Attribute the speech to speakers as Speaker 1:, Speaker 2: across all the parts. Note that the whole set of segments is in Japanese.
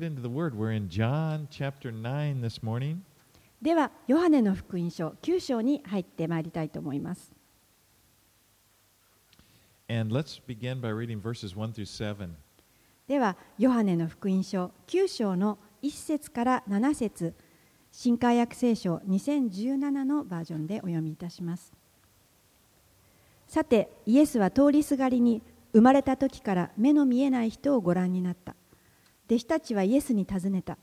Speaker 1: into the Word. We're in John chapter 9 this morning.
Speaker 2: では、ヨハネの福音書9章に入ってまいりたいと思います。
Speaker 1: And let's begin by reading verses 1 through 7.
Speaker 2: では、ヨハネの福音書9章の1節から7節新海訳聖書2017のバージョンでお読みいたします。さて、イエスは通りすがりに生まれた時から目の見えない人をご覧になった。弟子たちはイエスに尋ねた。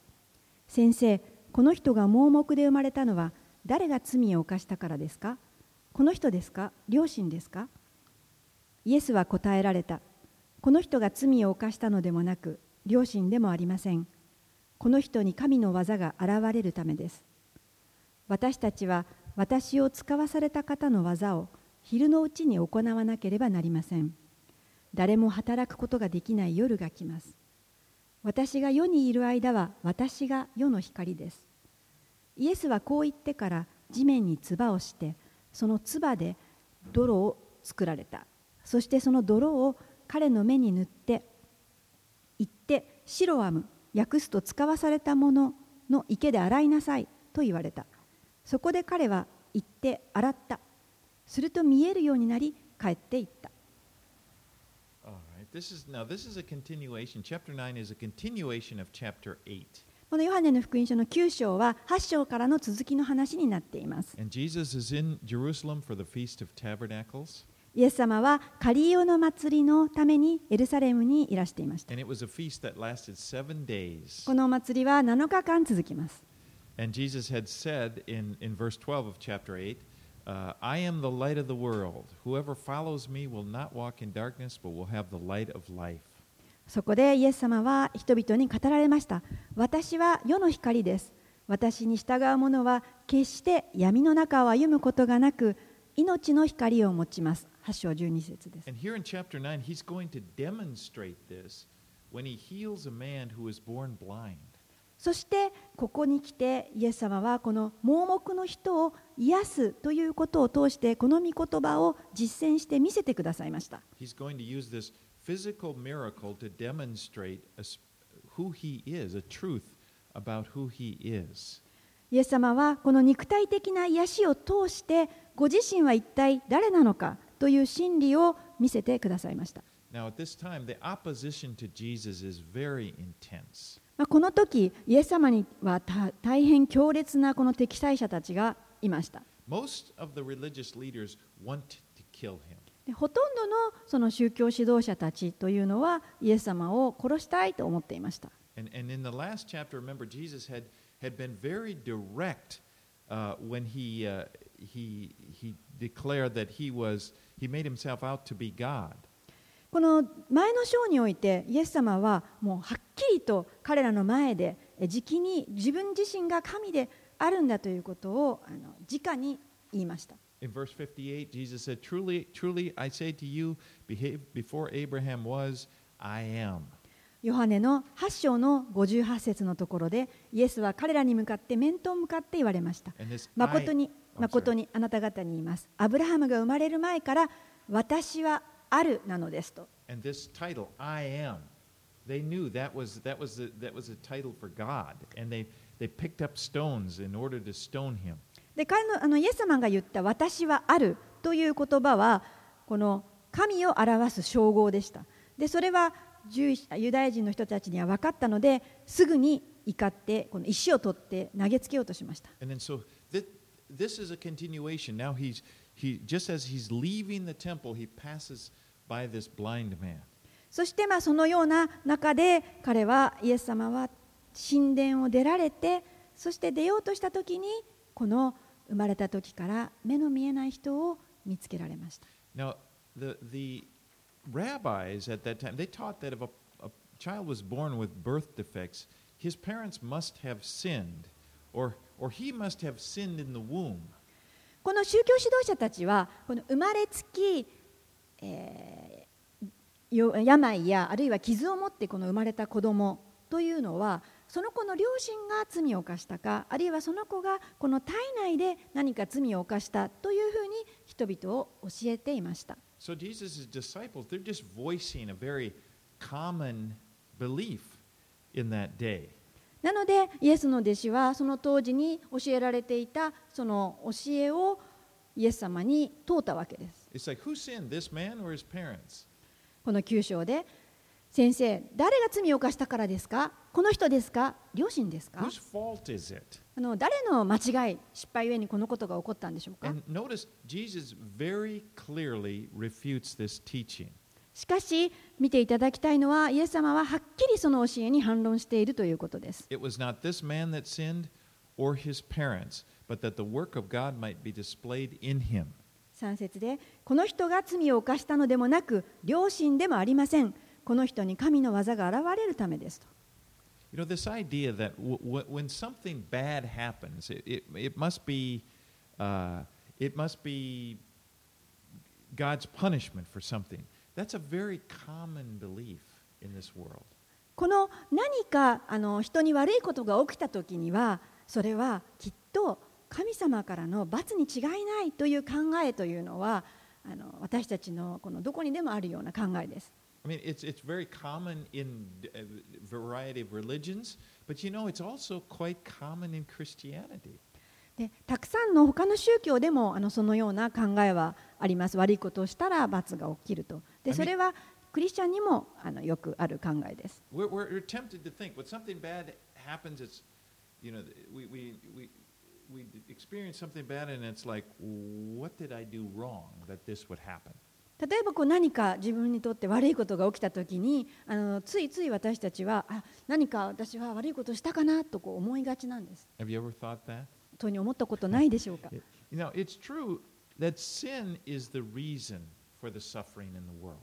Speaker 2: 先生、この人が盲目で生まれたのは誰が罪を犯したからですか？この人ですか？両親ですか？イエスは答えられた。この人が罪を犯したのでもなく、両親でもありません。この人に神の技が現れるためです。私たちは私を使わされた方の技を昼のうちに行わなければなりません。誰も働くことができない夜が来ます。私が世にいる間は私が世の光です。イエスはこう言ってから地面に唾をして、その唾で泥を作られた。そしてその泥を彼の目に塗って、行ってシロアム、訳すと使わされたものの池で洗いなさいと言われた。そこで彼は行って洗った。すると見えるようになり帰っていった。
Speaker 1: This is now this is a continuation. Chapter 9 is a continuation of chapter 8.
Speaker 2: このヨハネの福音書の9章は8章からの続きの話になっています。
Speaker 1: And Jesus is in Jerusalem for the Feast of Tabernacles.
Speaker 2: イエス様はカリオの祭りのためにエルサレムにいらしていました。このお祭りは7日間続きます。
Speaker 1: And Jesus had said in, in verse 12 of chapter 8, uh, I am the light of the world. Whoever follows me will not walk in darkness, but will have the light of life.
Speaker 2: そこでイエス様は人々に語られました。私は世の光です。私に従う者は決して闇の中を歩むことがなく、命の光を持ちます。8章12節です。
Speaker 1: And here in chapter 9, he's going to demonstrate this when he heals a man who was born blind.
Speaker 2: そしてここに来てイエス様はこの盲目の人を癒すということを通してこの御言葉を実践して見せてくださいました。イエス様はこの肉体的な癒しを通してご自身は一体誰なのかという真理を見せてくださいました。この時、イエス様には大変強烈なこの敵対者たちがいました。ほとんどの,その宗教指導者たちというのは、イエス様を殺したいと思っていました。この前の章において、イエス様はもうはっきりと彼らの前でえ直に自分自身が神であるんだということをあの直に言いました。
Speaker 1: In verse 58, Jesus said, Truly, truly, I say to you, before Abraham was, I am.
Speaker 2: ヨハネの8章の58節のところでイエスは彼らに向かって面と向かって言われました。誠に誠.にあなた方に言います。アブラハムが生まれる前から私はあるなのですと。
Speaker 1: And this title, I am, they knew that was, that was, a, that was a title for God. And they, they picked up stones in order to stone him.
Speaker 2: で彼のあのイエス様が言った「私はある」という言葉はこの神を表す称号でしたでそれはユダヤ人の人たちには分かったのですぐに怒ってこの石を取って投げつけようとしました
Speaker 1: this is a continuation. Now he's, he, just as he's leaving the temple, he passes by this blind man.
Speaker 2: そしてまあそのような中で彼はイエス様は神殿を出られてそして出ようとした時にこの生まれた時から目の見えない人を見つけられました
Speaker 1: Now, the, the rabbis at that time, they taught that if a, a child was born with birth defects, his parents must have sinned, or, or he must have sinned in the womb.
Speaker 2: この宗教指導者たちはこの生まれつき、えーよ病やあるいは傷を持ってこの生まれた子供というのはその子の両親が罪を犯したかあるいはその子がこの体内で何か罪を犯したというふうに人々を教えていました
Speaker 1: So Jesus' disciples, they're just voicing a very common belief in that day.
Speaker 2: なのでイエスの弟子はその当時に教えられていたその教えをイエス様に問うたわけです。
Speaker 1: It's like, who sinned, this man or his parents?
Speaker 2: この9章で先生、誰が罪を犯したからですか？この人ですか？両親ですか？あの誰の間違い、失敗ゆえにこのことが起こったんでしょうか？しかし、見ていただきたいのは、イエス様ははっきりその教えに反論しているということです。3節でこの人が罪を犯したのでもなく両親でもありませんこの人に神の技が現れるためですと
Speaker 1: You know, this idea that when something bad happens, it, it, it must be uh, it must be God's punishment for something. That's a very common belief in this world.
Speaker 2: この何かあの人に悪いことが起きた時にはそれはきっと神様からの罰に違いないという考えというのはあの私たちの,このどこにでもあるような考えです。でたくさんの他の宗教でもあのそのような考えはあります。悪いことをしたら罰が起きると。でそれはクリスチャンにもあのよくある考えです。
Speaker 1: We experience something bad and it's like, what did I do wrong that this would happen?
Speaker 2: 例えばこう何か自分にとって悪いことが起きた時にあのついつい私たちはあ何か私は悪いことをしたかなとこう思いがちなんです
Speaker 1: Have you ever thought that?
Speaker 2: とに思ったことないでしょうか
Speaker 1: You know, it's true that sin is the reason for the suffering in the world.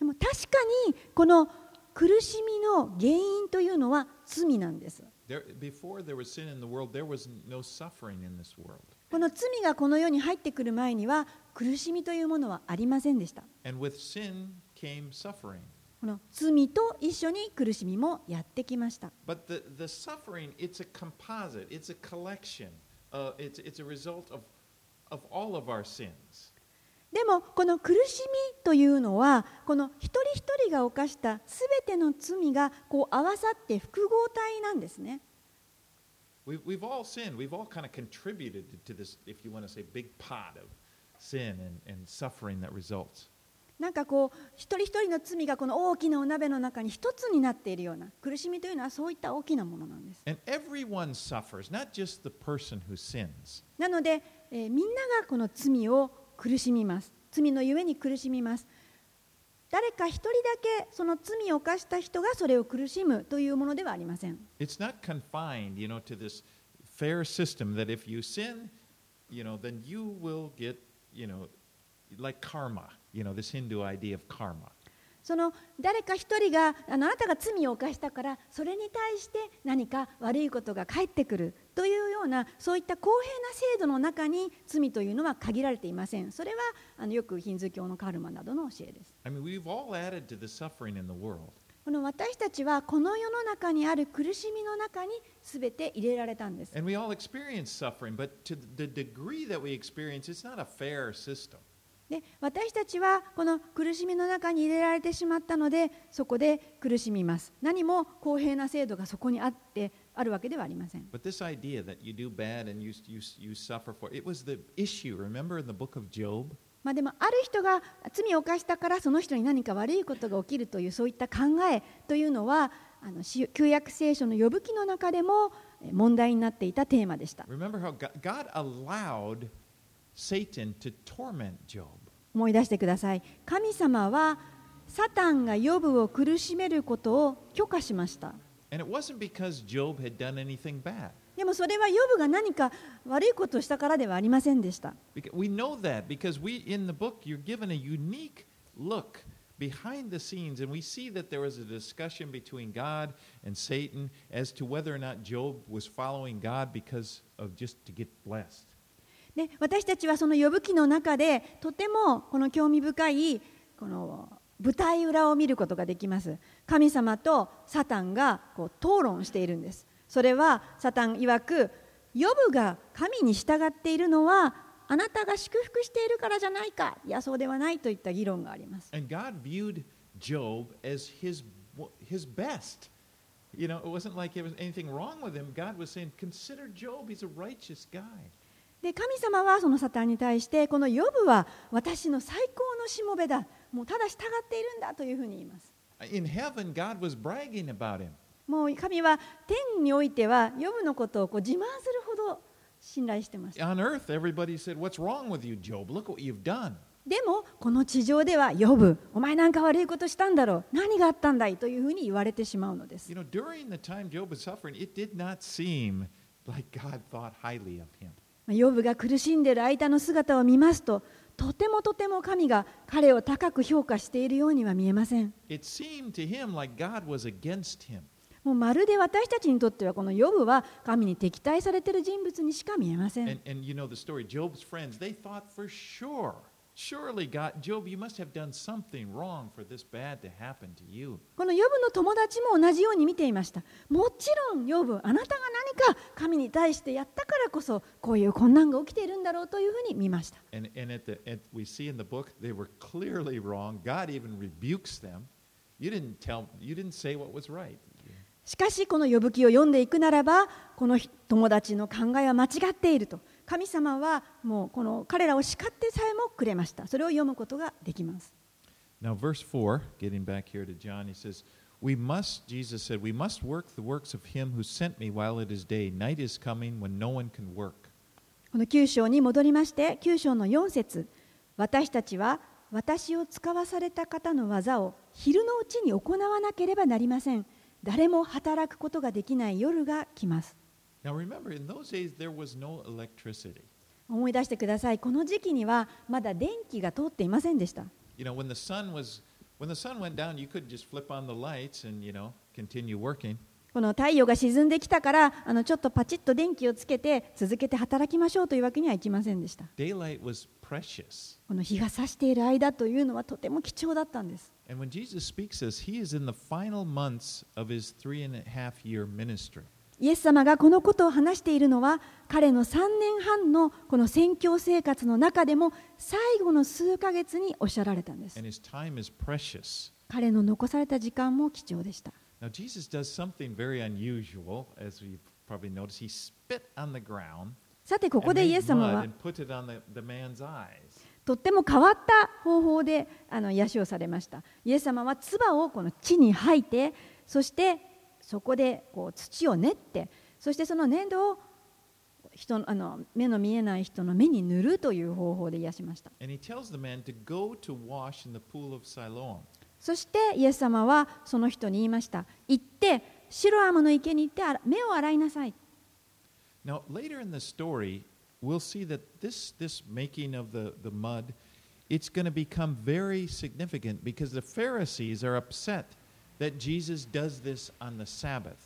Speaker 2: でも確かにこの苦しみの原因というのは罪なんですこの罪がこの世に入ってくる前には苦しみというものはありませんでした。この罪と一緒に苦しみもやってきました。でもこの苦しみというのはこの一人一人が犯したすべての罪がこう合わさって複合体なんですね。なんかこう一人一人の罪がこの大きなお鍋の中に一つになっているような苦しみというのはそういった大きなものなんです。なので、えー、みんながこの罪を苦しみます罪のゆえに苦しみます誰か一人だけその罪を犯した人がそれを苦しむというものではありません
Speaker 1: It's not confined, you know, to this fair system that if you sin, you know, then you will get, you know, like karma, you know, this Hindu idea of karma.
Speaker 2: その誰か一人があのあなたが罪を犯したからそれに対して何か悪いことが返ってくるというようなそういった公平な制度の中に罪というのは限られていませんそれはあのよくヒンズー教のカルマなどの教えです
Speaker 1: I mean, we've all added to the suffering in the world.
Speaker 2: この私たちはこの世の中にある苦しみの中に全て入れられたんです
Speaker 1: And we all experience suffering, but to the degree that we experience, it's not a fair system.
Speaker 2: で私たちはこの苦しみの中に入れられてしまったのでそこで苦しみます何も公平な制度がそこにあってあるわけではありません。ま、でもある人が罪を犯したからその人に何か悪いことが起きるというそういった考えというのはあの旧約聖書の呼ぶ記の中でも問題になっていたテーマでした。思い出してください。神様はサタンが呼ぶを苦しめることを許可しました。
Speaker 1: And it wasn't because Job had done anything bad.
Speaker 2: でもそれはヨブが何か悪いことをしたからではありませんでした
Speaker 1: Because we know that because we in the book you're given a unique look behind the scenes and we see that there was a discussion between God and Satan as to whether or not Job was following God because of just to get blessed.
Speaker 2: で私たちはその呼ぶ記の中でとてもこの興味深いこの 舞台裏を見ることができます神様とサタンがこう討論しているんですそれはサタン曰くヨブが神に従っているのはあなたが祝福しているからじゃないかいやそうではないといった議論があります
Speaker 1: And God viewed Job as his his best. You know, it wasn't like there was anything wrong with him. God was saying, consider Job. He's a righteous guy.
Speaker 2: で神様はそのサタンに対してこのヨブは私の最高のしもべだもうただ従っているんだというふうに言います。もう神は天においてはヨブのことをこう自慢するほど信頼してま
Speaker 1: す。
Speaker 2: でも、この地上では、呼ぶ、お前なんか悪いことしたんだろう、何があったんだいというふうに言われてしまうのです。
Speaker 1: You ぶ、
Speaker 2: ヨブが苦しんでる間の姿を見ますと、とてもとても神が彼を高く評価しているようには見えません。もうまるで私たちにとってはこのヨブは神に敵対されている人物にしか見えません。
Speaker 1: Surely God, Job, you must have done something wrong for this bad to happen to you.
Speaker 2: このヨブの友達も同じように見ていましたもちろんヨブあなたが何か神に対してやったからこそこういう困難が起きているんだろうというふうに見ました
Speaker 1: And, and at the, at, we see in the book, they were clearly wrong. God even rebukes them. You didn't tell, you didn't say what was right.
Speaker 2: しかしこの呼ぶ記を読んでいくならばこの友達の考えは間違っていると神様はもうこの彼らを叱ってさえもくれましたそれを読むことができます
Speaker 1: Now, verse 4, getting back here to John, he says, We must, Jesus said, we must work the works of him who sent me while it is day. Night is coming when no one can work.
Speaker 2: この9章に戻りまして9章の4節私たちは私を使わされた方の技を昼のうちに行わなければなりません誰も働くことができない夜が来ます思い出してください。この時期にはまだ電気が通っていませんでした。この太陽が沈んできたから、あのちょっとパチッと電気をつけて続けて働きましょうというわけにはいきませんでした。この日がさしている間というのはとても貴重だったんです。イエス様がこのことを話しているのは彼の3年半のこの宣教生活の中でも最後の数ヶ月におっしゃられたんです。彼の残された時間も貴重でした。さてここでイエス様はとっても変わった方法であの癒しをされました。イエス様は唾をこの地に吐いて、そしてそこでこう土を練ってそしてその粘土を人のあの目の見えない人の目に塗るという方法で癒しました.そしてイエス様はその人に言いました行ってシロアムの池に行って目を洗いなさい
Speaker 1: Now, later in the story, we'll see that this, this making of the, the mud, it's going to become very significant because the Pharisees are upset that Jesus does this on the Sabbath.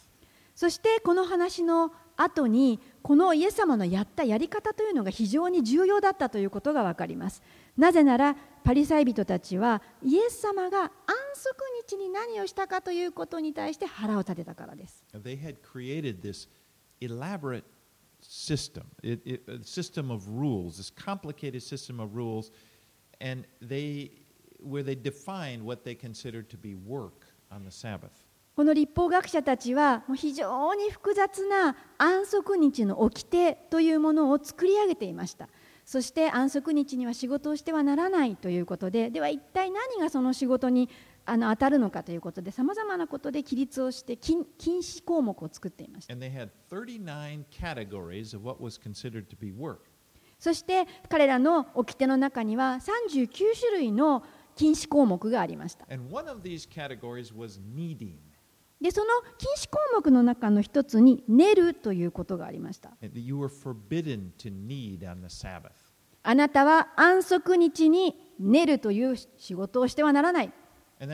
Speaker 2: そしてこの話の後にこのイエス様のやったやり方というのが非常に重要だったということが分かりますなぜならパリサイ人たちはイエス様が安息日に何をしたかということに対して腹を立てたからです
Speaker 1: They had created this elaborate system, it, it, a system of rules, this complicated system of rules, and they, where they defined what they considered to be work.
Speaker 2: この立法学者たちはもう非常に複雑な安息日の掟というものを作り上げていました。そして安息日には仕事をしてはならないということででは一体何がその仕事にあの当たるのかということでさまざまなことで規律をして禁禁止項目を作っていました。
Speaker 1: And they had 39 categories of what was considered to be work.
Speaker 2: そして彼らの掟の中には39種類の禁止項目がありました。で、その禁止項目の中の一つに、寝るということがありました。あなたは安息日に寝るという仕事をしてはならない。イエ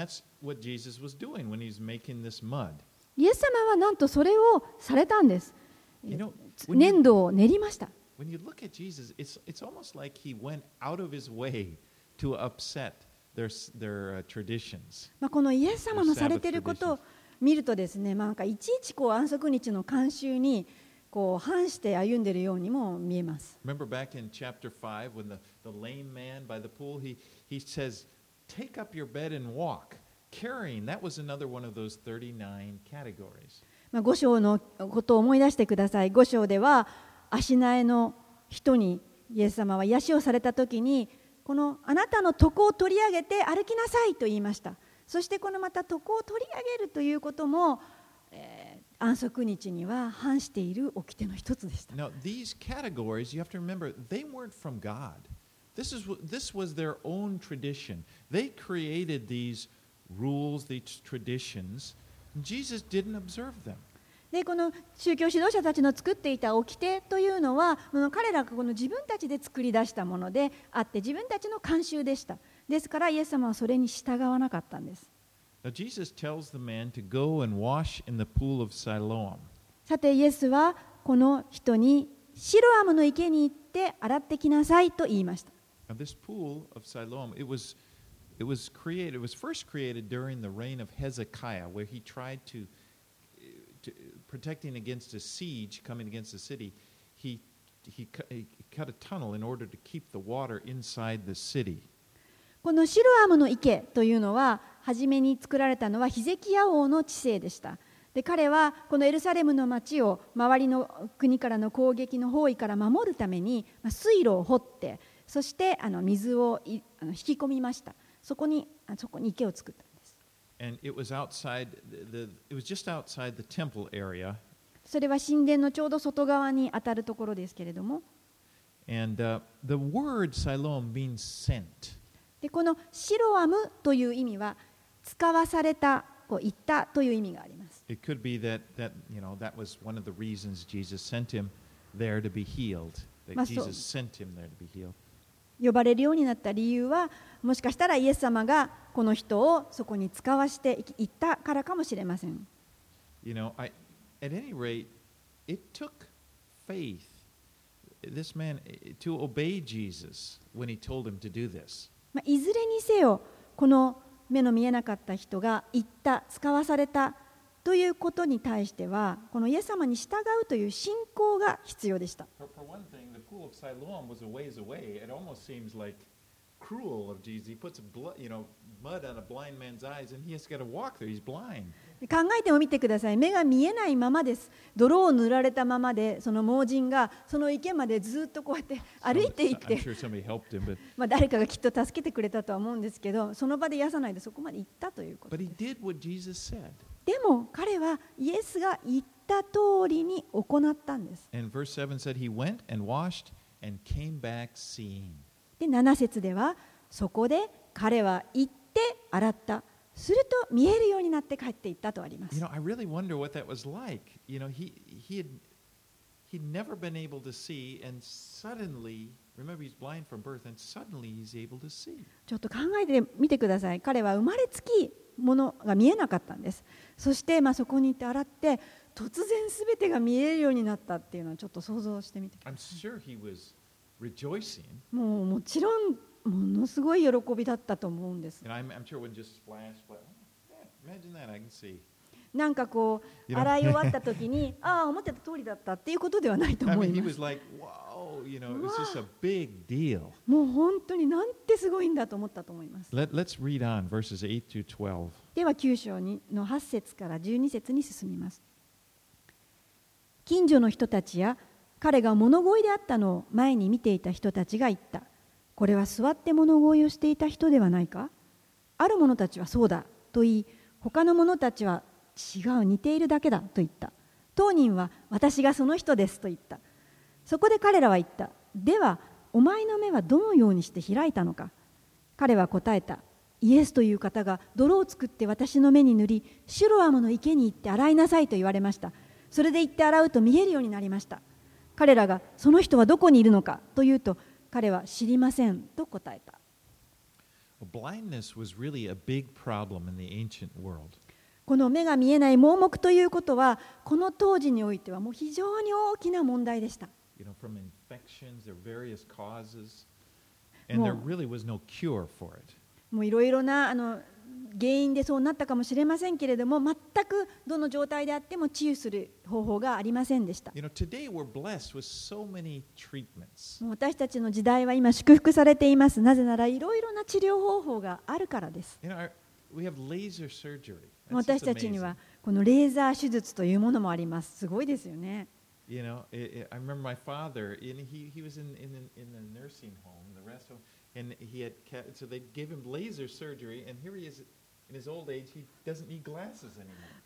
Speaker 2: ス様はなんとそれをされたんです。粘土を練りました。
Speaker 1: When you look at Jesus, it's, it's almost like he went out of his way their, their uh, traditions.
Speaker 2: まあ、このイエス様のされていることを見るとですね、まあ、なんかいちいちこう安息日の慣習にこう反して歩んでいるようにも見えます。
Speaker 1: Remember back in chapter 5 when the, the lame man by the pool, he, he says, Take up your bed and walk. carrying, that was another one of those 39 categories.
Speaker 2: まあ、5章のことを思い出してください5章では足苗の人にイエス様は癒しをされた時にこのあなたの床を取り上げて歩きなさいと言いましたそしてこのまた床を取り上げるということも、えー安息日には反している掟の一つでした。
Speaker 1: Now, these categories, you have to remember, they weren't from God. This, is, this was their own tradition. They created these rules, these traditions. Jesus didn't observe them.
Speaker 2: でこの宗教指導者たちの作っていた掟というのはこの彼らがこの自分たちで作り出したものであって自分たちの慣習でしたですからイエス様はそれに従わなかったんです
Speaker 1: Now, Jesus tells the man to go and wash in the pool of Siloam.
Speaker 2: さてイエスはこの人にシロアムの池に行って洗ってきなさいと言いました
Speaker 1: Now, this pool of Siloam, it was, it was created, it was first created during the reign of Hezekiah, where he tried to, to protecting against a siege coming against the city, he, he, he cut a tunnel in order to keep the water inside the city.
Speaker 2: このシロアムの池というのは初めに作られたのはヒゼキヤ王の治世でした。で彼はこのエルサレムの町を周りの国からの攻撃の包囲から守るために水路を掘ってそしてあの水をあの引き込みました。そこにあそこに池を作った。
Speaker 1: And it was outside, the, the, it was just outside the temple area.
Speaker 2: それは神殿のちょうど外側に当たるところですけれども
Speaker 1: And uh, the word Siloam means sent.
Speaker 2: でこのシロアムという意味は使わされたこう言ったという意味があります
Speaker 1: It could be that, that, you know, that was one of the reasons Jesus sent him there to be healed. That
Speaker 2: Ma so-
Speaker 1: Jesus sent him there to be healed.
Speaker 2: 呼ばれるようになった理由はもしかしたらイエス様がこの人をそこに使わしていったからかもしれません
Speaker 1: You know, I, at any rate, it took faith, this man, eh, to obey Jesus when he told him to do this.
Speaker 2: まあいずれにせよこの目の見えなかった人が言った使わされたということに対しては、このイエス様に従うという信仰が必要でした。考えてもみてください、目が見えないままです、泥を塗られたままで、その盲人がその池までずっとこうやって歩いていって、まあ誰かがきっと助けてくれたとは思うんですけど、その場で癒さないでそこまで行ったということ
Speaker 1: です。
Speaker 2: でも彼はイエスが言った通りに行ったんです
Speaker 1: And verse 7 said he went and washed and came back seeing.
Speaker 2: で7節ではそこで彼は行って洗ったすると見えるようになって帰っていったとありま
Speaker 1: You
Speaker 2: す
Speaker 1: know, I really wonder what that was like. You know, he he had he'd never been able to see, and suddenly,
Speaker 2: ちょっと考えてみてください。彼は生まれつきものが見えなかったんです。そしてまあそこに行って洗って突然すべてが見えるようになったっていうのをちょっと想像してみてください。もうもちろんものすごい喜びだったと思うんです。
Speaker 1: And I'm, I'm sure
Speaker 2: なんかこう洗い終わった時に ああ思ってた通りだったっていうことではないと思います.もう本当になんてすごいんだと思ったと思います。
Speaker 1: Let, let's read on verses 8 through 12.
Speaker 2: では9章にの8節から12節に進みます。近所の人たちや彼が物乞いであったのを前に見ていた人たちが言った。これは座って物乞いをしていた人ではないか。ある者たちはそうだと言い他の者たちは違う似ているだけだと言った。当人は私がその人ですと言った。そこで彼らは言った。ではお前の目はどのようにして開いたのか。彼は答えた。イエスという方が泥を作って私の目に塗りシュロアムの池に行って洗いなさいと言われました。それで行って洗うと見えるようになりました。彼らがその人はどこにいるのかというと彼は知りませんと答えた。
Speaker 1: Blindness was really a big problem in the ancient world.
Speaker 2: この目が見えない盲目ということは、この当時においてはもう非常に大きな問題でした。もういろいろなあの原因でそうなったかもしれませんけれども、全くどの状態であっても治癒する方法がありませんでした。私たちの時代は今、祝福されています。なぜならいろいろな治療方法があるからです。私たちに.はこのレーザー手術というものもあります。すごいですよね。
Speaker 1: You know, i remember my father, and he, he was in, in, in the nursing home, the rest home, and he had, so they gave him laser surgery, and here he is.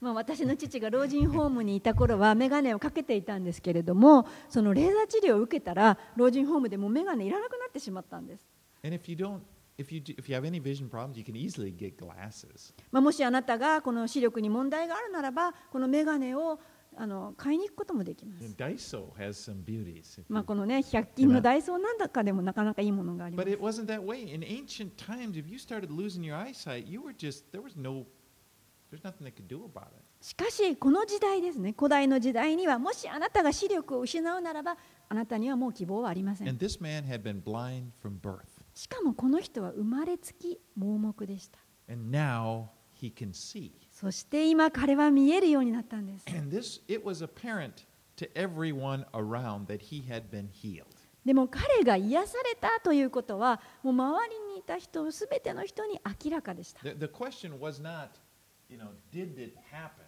Speaker 2: まあ、私の父が老人ホームにいた頃は眼鏡をかけていたんですけれどもそのレーザー治療を受けたら老人ホームでもう眼鏡いらなくなってしまったんです、
Speaker 1: And if you don't, if you, do, if you have any vision problems, you can easily get glasses.
Speaker 2: まあ、もしあなたがこの視力に問題があるならばこの眼鏡をあの買いに行くこともできます
Speaker 1: Daiso has some beauties.
Speaker 2: まあ、このね100均のダイソーなんだかでもなかなかいいものがありま
Speaker 1: But
Speaker 2: す
Speaker 1: it wasn't that way. In ancient times, if you started losing your eyesight, you were just, there was no, there's nothing they could do about it.
Speaker 2: しかしこの時代ですね古代の時代にはもしあなたが視力を失うならばあなたにはもう希望はありません
Speaker 1: And this man had been blind from birth.
Speaker 2: しかもこの人は生まれつき盲目でした
Speaker 1: And now he can see.
Speaker 2: そして今彼は見えるようになったんです
Speaker 1: And this, it was apparent to everyone around that he had been healed.
Speaker 2: でも彼が癒されたということはもう周りにいた人すべての人に明らかでした
Speaker 1: The, the question was not, you know, did it happen?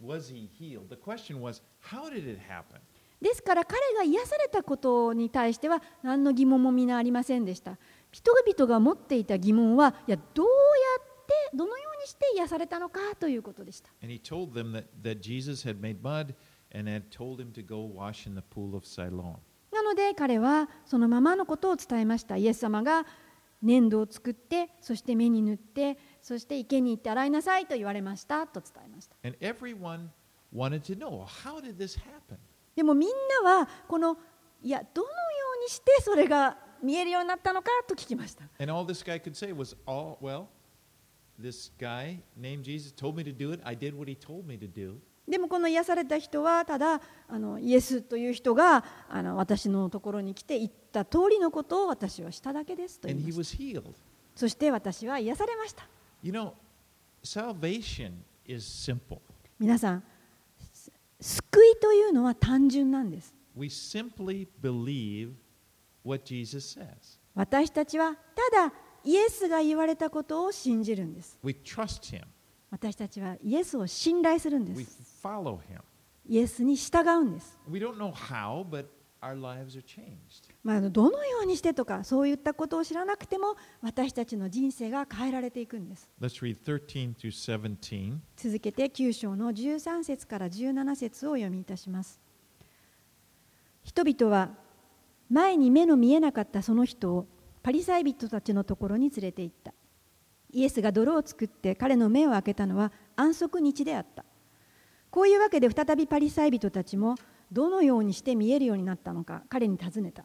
Speaker 1: Was he healed? The question was, how did it happen?
Speaker 2: ですから彼が癒されたことに対しては何の疑問も皆ありませんでした人々が持っていた疑問はいやどうやってどのようにして癒されたのかということでした
Speaker 1: And he told them that, that Jesus had made mud and had told him to go wash in the pool of Siloam.
Speaker 2: なので彼はそのままのことを伝えましたイエス様が粘土を作ってそして目に塗ってそして池に行って洗いなさいと言われましたと伝えました
Speaker 1: And everyone wanted to know, how did this happen?
Speaker 2: でもみんなはこのいやどのようにしてそれが見えるようになったのかと聞きました。でもこの癒された人はただあのイエスという人があの私のところに来て言った通りのことを私はしただけですと言いまそして私は癒されました。皆さん、救いというのは単純なんです。私たちはただイエスが言われたことを信じるんです。私たちはイエスを信頼するんです。イエスに従うんです。まあ、どのようにしてとかそういったことを知らなくても私たちの人生が変えられていくんです。
Speaker 1: Let's read 13 through 17.
Speaker 2: 続けて9章の13節から17節をお読みいたします。人々は前に目の見えなかったその人をパリサイ人たちのところに連れて行った。イエスが泥を作って彼の目を開けたのは安息日であった。こういうわけで再びパリサイ人たちもどのようにして見えるようになったのか彼に尋ねた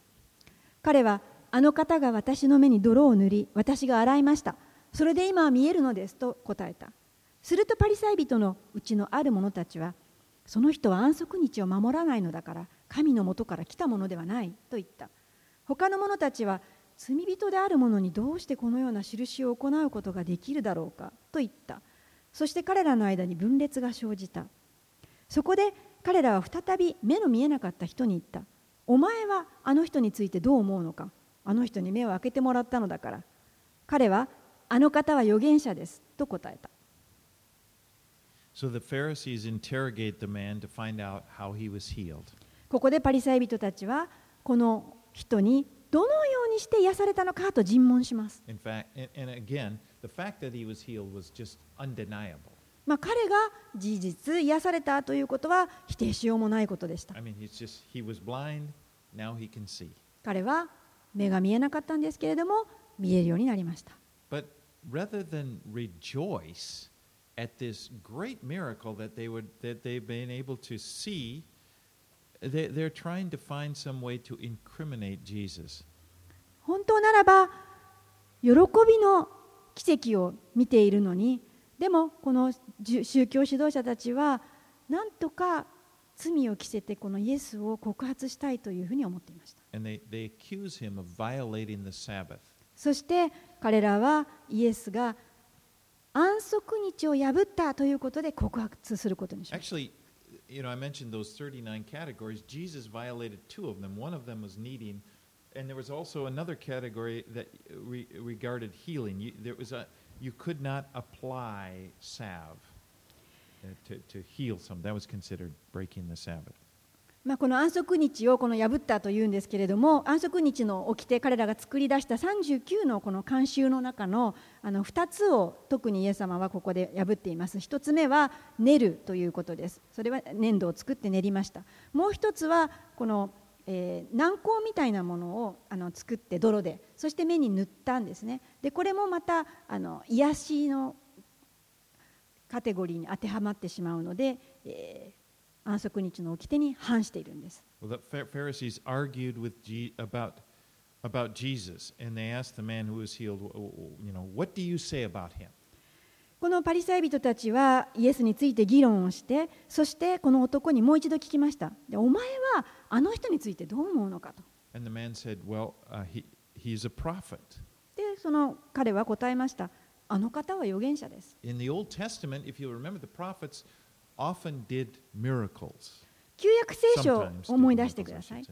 Speaker 2: 彼はあの方が私の目に泥を塗り私が洗いました。それで今は見えるのですと答えた。するとパリサイ人のうちのある者たちはその人は安息日を守らないのだから神のもとから来たものではないと言った。他の者たちは罪人である者にどうしてこのような印を行うことができるだろうかと言った。そして彼らの間に分裂が生じた。そこで彼らは再び目の見えなかった人に言った。お前はあの人についてどう思うのか？あの人に目を開けてもらったのだから彼はあの方は預言者ですと答えた。ここでパリサイ人たちはこの人にどのようにして癒されたのかと尋問します。まあ、彼が事実、癒されたということは否定しようもないことでした。彼は目が見えなかったんですけれども、見えるようになりました。本当ならば、喜びの奇跡を見ているのに、でもこの宗教指導者たちはなんとか罪を着せてこのイエスを告発したいというふうに思っていました。そして彼らはイエスが安息日を破ったということで告発することにした。
Speaker 1: You could not apply salve to, to heal some. That was considered breaking the Sabbath.
Speaker 2: まあ、この安息日をこの破ったというんですけれども安息日の掟彼らが作り出した39のこの慣習の中のあの2つを特にイエス様はここで破っています1つ目は練るということですそれは粘土を作って練りましたもう1つはこの、えー、軟膏みたいなものをあの作って泥でそして目に塗ったんですねでこれもまたあの癒しのカテゴリーに当てはまってしまうので、えー、安息日の掟に反しているんです。
Speaker 1: About Jesus, and they ask the man who was healed, you know, what do you say about him?
Speaker 2: このパリサイ人たちはイエスについて議論をしてそしてこの男にもう一度聞きましたでお前はあの人についてどう思うのかと
Speaker 1: And the man said, well, uh, he, he's a prophet.
Speaker 2: でその彼は答えましたあの方は預言者です
Speaker 1: In the Old Testament, if you remember, the prophets often did miracles.
Speaker 2: 旧約聖書を思い出してください。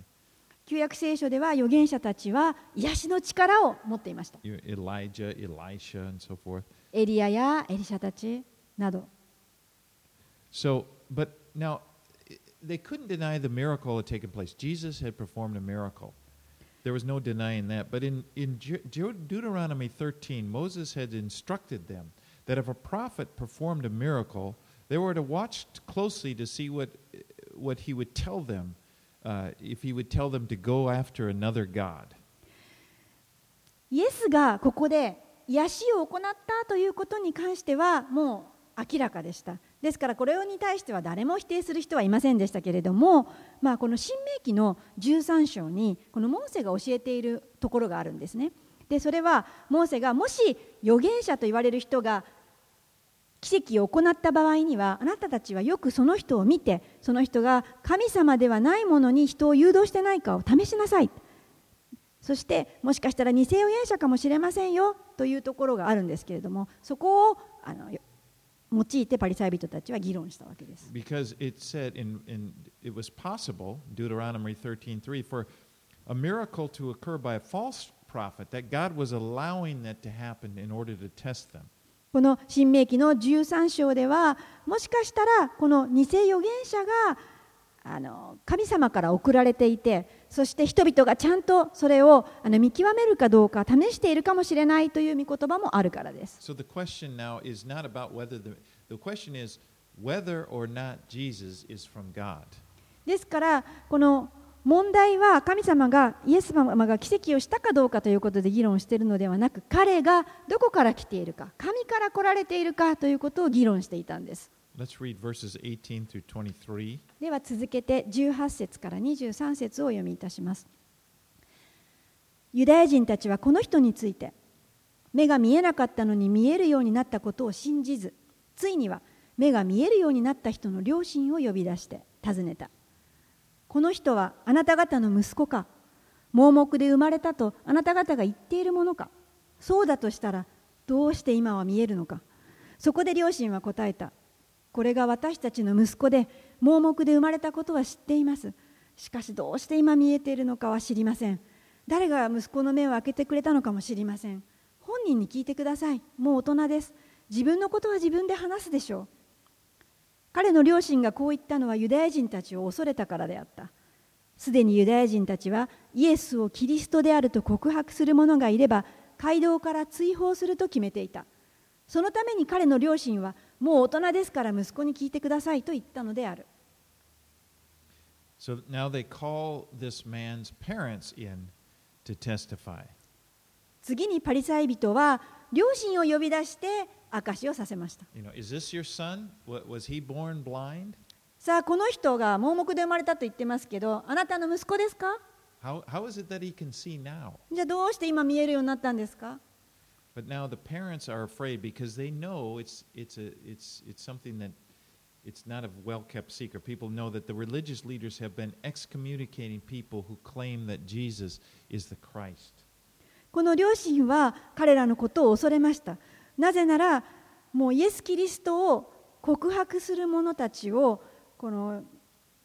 Speaker 2: 旧約聖書では預言者たちは癒しの力を持っていました。
Speaker 1: Elijah, Elisha, and so forth.
Speaker 2: エリアやエリシャたちなど。
Speaker 1: So, but now, they couldn't deny the miracle had taken place. Jesus had performed a miracle. There was no denying that. But in, in Deuteronomy 13, Moses had instructed them that if a prophet performed a miracle, They were to watch closely to see what, what he would tell them, uh, if he would tell them to go after another God.
Speaker 2: イエスがここで 癒しを行ったということに関してはもう明らかでした。ですからこれに対しては誰も否定する人はいませんでしたけれども、まあ、この新明記の13章にこのモーセが教えているところがあるんですね。でそれはモーセがもし預言者と言われる人が奇跡を行った場合にはあなたたちはよくその人を見てその人が神様ではないものに人を誘導してないかを試しなさいそしてもしかしたら偽預言者かもしれませんよというところがあるんですけれどもそこをあの用いてパリサイ人たちは議論したわけです。
Speaker 1: Because it said in, in it was possible, Deuteronomy 13:3, for a miracle to occur by a false prophet, that God was allowing that to happen in order to test them.
Speaker 2: この新明記の13章ではもしかしたらこの偽預言者があの神様から送られていてそして人々がちゃんとそれをあの見極めるかどうか試しているかもしれないという御言葉もあるからです。
Speaker 1: So the question now is not about whether the, the question is whether or not Jesus is from God.
Speaker 2: ですからこの問題は神様がイエス様が奇跡をしたかどうかということで議論しているのではなく彼がどこから来ているか神から来られているかということを議論していたんです。では続けて18節から23節を読みいたします。ユダヤ人たちはこの人について目が見えなかったのに見えるようになったことを信じずついには目が見えるようになった人の両親を呼び出して尋ねた。この人はあなた方の息子か？盲目で生まれたとあなた方が言っているものか？そうだとしたらどうして今は見えるのか？そこで両親は答えた。これが私たちの息子で盲目で生まれたことは知っています。しかしどうして今見えているのかは知りません。誰が息子の目を開けてくれたのかも知りません。本人に聞いてください。もう大人です。自分のことは自分で話すでしょう。彼の両親がこう言ったのはユダヤ人たちを恐れたからであった。すでにユダヤ人たちはイエスをキリストであると告白する者がいれば街道から追放すると決めていた。そのために彼の両親はもう大人ですから息子に聞いてくださいと言ったのである
Speaker 1: So now they call this man's parents in to testify.
Speaker 2: 次にパリサイ人は両親を呼び出して証しをさせました。
Speaker 1: You know, is this your son? Was he born blind?
Speaker 2: さあ、この人が盲目で生まれたと言ってますけど、あなたの息子ですか
Speaker 1: ？How, how is it that he can see now?
Speaker 2: じゃあどうして今見えるようになったんですか？
Speaker 1: But now the parents are afraid because they know it's, it's, a, it's, it's something that it's not a well kept secret. People know that the religious leaders have been excommunicating people who claim that Jesus is the Christ.
Speaker 2: この両親は彼らのことを恐れました。なぜならもうイエス・キリストを告白する者たちをこの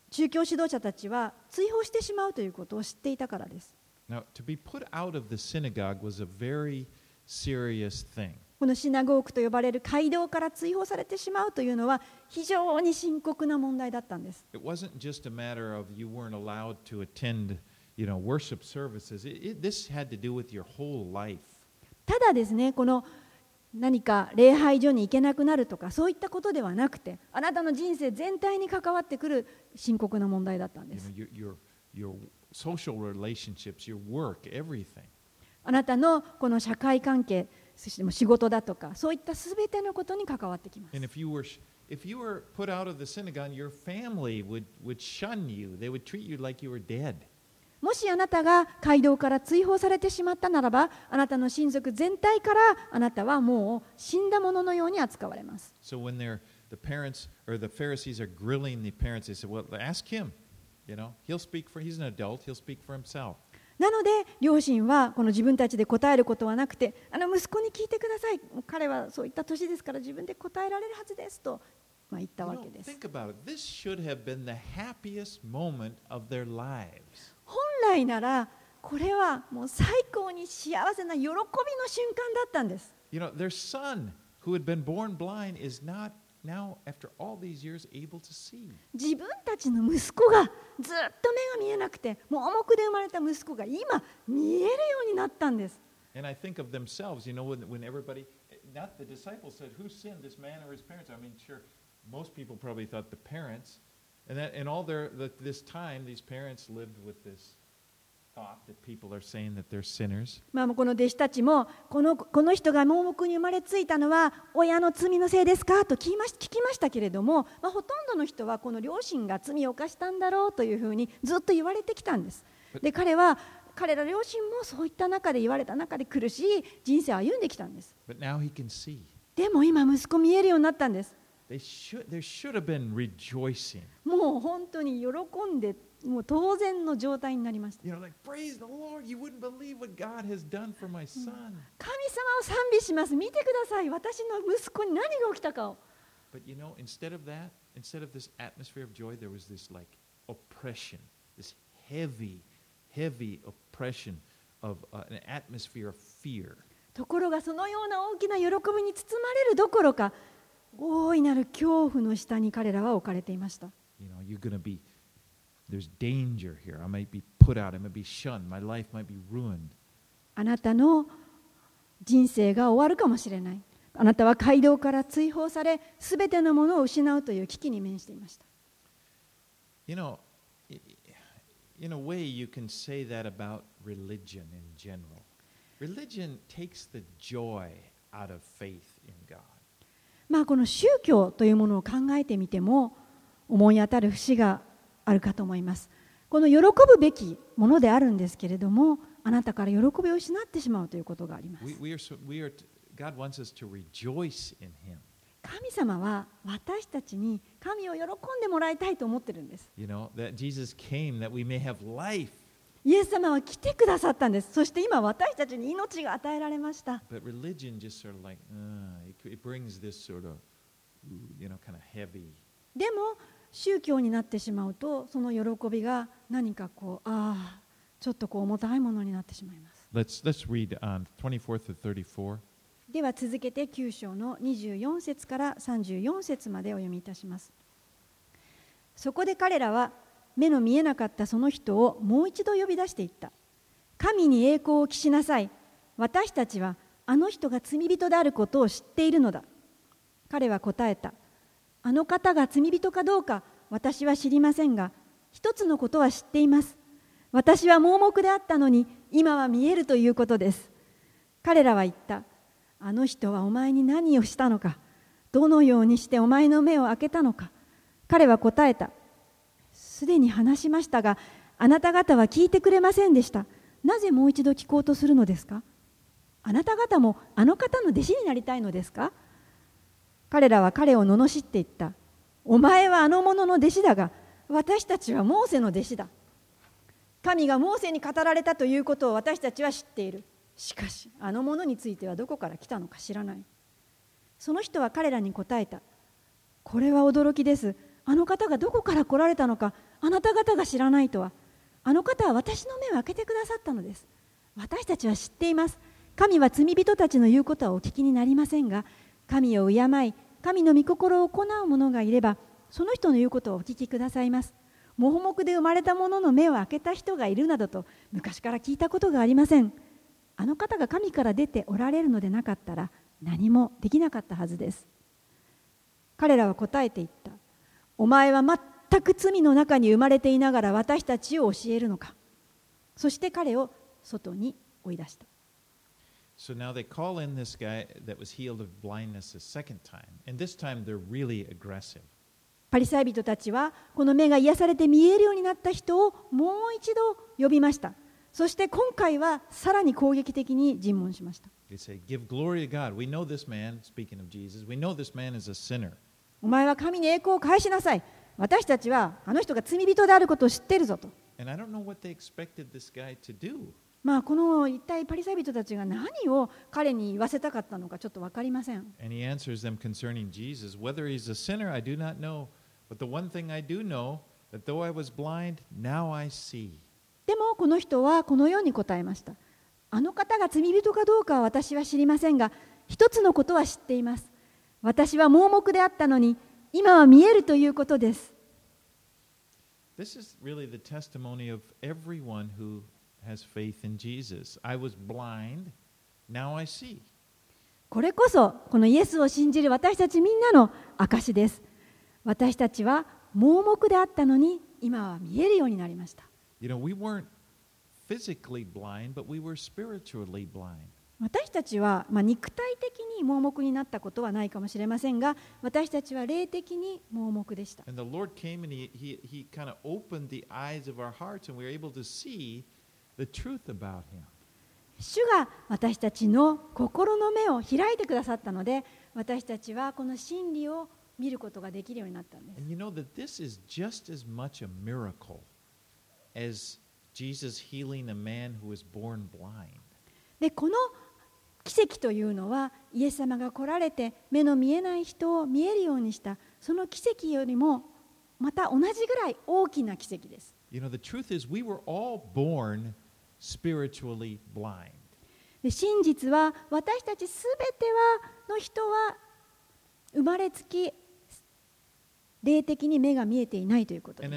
Speaker 2: 宗教指導者たちは追放してしまうということを知っていたからです。
Speaker 1: Now, to be put out of the synagogue was a very serious thing.
Speaker 2: このシナゴークと呼ばれる街道から追放されてしまうというのは非常に深刻な問題だったんです。
Speaker 1: It wasn't just a matter of you weren't allowed to attend, you know, worship services. It, it, this had to do with your whole life.
Speaker 2: ただですねこの何か礼拝所に行けなくなるとかそういったことではなくてあなたの人生全体に関わってくる深刻な問題だったんで
Speaker 1: You
Speaker 2: す
Speaker 1: know, your, your, your social relationships, your work, everything.
Speaker 2: あなたのこの社会関係そしても仕事だとかそういったすべてのことに関わってきます
Speaker 1: if you were put out of the synagogue, your family would, would shun you. They would treat you like you were dead.
Speaker 2: もしあなたが街道から追放されてしまったならばあなたの親族全体からあなたはもう死んだもののように扱われます
Speaker 1: So when they're the parents or the Pharisees are grilling the parents, they said, "Well, ask him. You know, he'll speak for. He's an adult. He'll speak for himself."
Speaker 2: なので両親はこの自分たちで答えることはなくてあの息子に聞いてください彼はそういった年ですから自分で答えられるはずですと、ま、言ったわけです。本来ならこれはもう最高に幸せな喜びの瞬間だったんです。
Speaker 1: now, after all these years, able to see.
Speaker 2: 自分たちの息子がずっと目が見えなくて盲目で生まれた息子が今見えるようになったんです
Speaker 1: And I think of themselves, you know, when, when everybody, not the disciples said, Who sinned, this man or his parents? I mean, sure, most people probably thought the parents. And that in all their, the, this time, these parents lived with this
Speaker 2: まあ、この弟子たちもこのこの人が盲目に生まれついたのは親の罪のせいですか？と聞きまし聞きましたけれども、まあ、ほとんどの人はこの両親が罪を犯したんだろうというふうにずっと言われてきたんです。で彼は彼ら両親もそういった中で言われた中で苦しい人生を歩んできたんです。でも今息子見えるようになったんです。もう本当に喜んでもう当然の状態になりました。
Speaker 1: You know, like, praise the Lord, you wouldn't believe what God has done for my son.
Speaker 2: 神様を賛美します。見てください。私の息子に何が起きたかを。
Speaker 1: But you know, instead of that, instead of this atmosphere of joy, there was this like oppression, this heavy, heavy oppression of uh, an atmosphere of fear.
Speaker 2: ところがそのような大きな喜びに包まれるどころか大いなる恐怖の下に彼らは置かれていました
Speaker 1: You know, you're to be, there's danger here. I might be put out, I might be shunned, my life might be ruined.
Speaker 2: あなたの人生が終わるかもしれないあなたは街道から追放されすべてのものを失うという危機に面していました
Speaker 1: You know, in a way, you can say that about religion in general. Religion takes the joy out of faith in God.
Speaker 2: まあこの宗教というものを考えてみても思い当たる節があるかと思いますこの喜ぶべきものであるんですけれどもあなたから喜びを失ってしまうということがあります神様は私たちに神を喜んでもらいたいと思ってるんです。
Speaker 1: Yes
Speaker 2: イエス様は来てくださったんです。そして今私たちに命が与えられました。でも、宗教になってしまうとその喜びが何かこうああちょっとこう重たいものになってしまいます。
Speaker 1: Let's, let's read on 24 to 34.
Speaker 2: では続けて9章の24節から34節までお読みいたします。そこで彼らは目の見えなかったその人をもう一度呼び出していった。神に栄光を期しなさい。私たちはあの人が罪人であることを知っているのだ。彼は答えたあの方が罪人かどうか私は知りませんが一つのことは知っています。私は盲目であったのに今は見えるということです。彼らは言った。あの人はお前に何をしたのか。どのようにしてお前の目を開けたのか。彼は答えた。すでに話しましたがあなた方は聞いてくれませんでした。なぜもう一度聞こうとするのですか。あなた方もあの方の弟子になりたいのですか。彼らは彼を罵っていった。お前はあの者の弟子だが私たちはモーセの弟子だ。神がモーセに語られたということを私たちは知っている。しかしあの者についてはどこから来たのか知らない。その人は彼らに答えた。これは驚きです。あの方がどこから来られたのかあなた方が知らないとは。あの方は私の目を開けてくださったのです。私たちは知っています。神は罪人たちの言うことはお聞きになりませんが神を敬い神の御心を行う者がいればその人の言うことをお聞きくださいます。モホモクで生まれた者の目を開けた人がいるなどと昔から聞いたことがありません。あの方が神から出ておられるのでなかったら何もできなかったはずです。彼らは答えていった。お前は全く罪の中に生まれていながら私たちを教えるのか。そして彼を外に追い出した。パリサイ人たちはこの目が癒やされて見えるようになった人をもう一度呼びました。そして今回はさらに攻撃的に尋問しました。お前は神に栄光を返しなさい。私たちはあの人が罪人であることを知っているぞと。まあこの一体パリサイ人たちが何を彼に言わせたかったのかちょっと分かりません
Speaker 1: And he answers them concerning Jesus Whether he's a sinner, I do not know. But the one thing I do know, that though I was blind, now I see.
Speaker 2: でもこの人はこのように答えましたあの方が罪人かどうかは私は知りませんが一つのことは知っています私は盲目であったのに今は見えるということです
Speaker 1: This is really the testimony of everyone who has faith in Jesus. I was blind, now I see.
Speaker 2: これこそこのイエスを信じる私たちみんなの証です私たちは盲目であったのに今は見えるようになりました
Speaker 1: You know, we weren't physically blind, but we were spiritually blind.
Speaker 2: 私たちは、まあ、肉体的に盲目になったことはないかもしれませんが私たちは霊的に盲目でした
Speaker 1: And the Lord came and He, he, he kind of opened the eyes of our hearts, and we were able to see
Speaker 2: 主が私たちの心の目を開いてくださったので私たちはこの真理を見ることができるようになったんです。で、この奇跡というのはイエス様が来られて目の見えない人を見えるようにしたその奇跡よりもまた同じぐらい大きな奇跡です。
Speaker 1: spiritually
Speaker 2: で真実は私たちすべてはの人は生まれつき霊的に目が見えていないということです。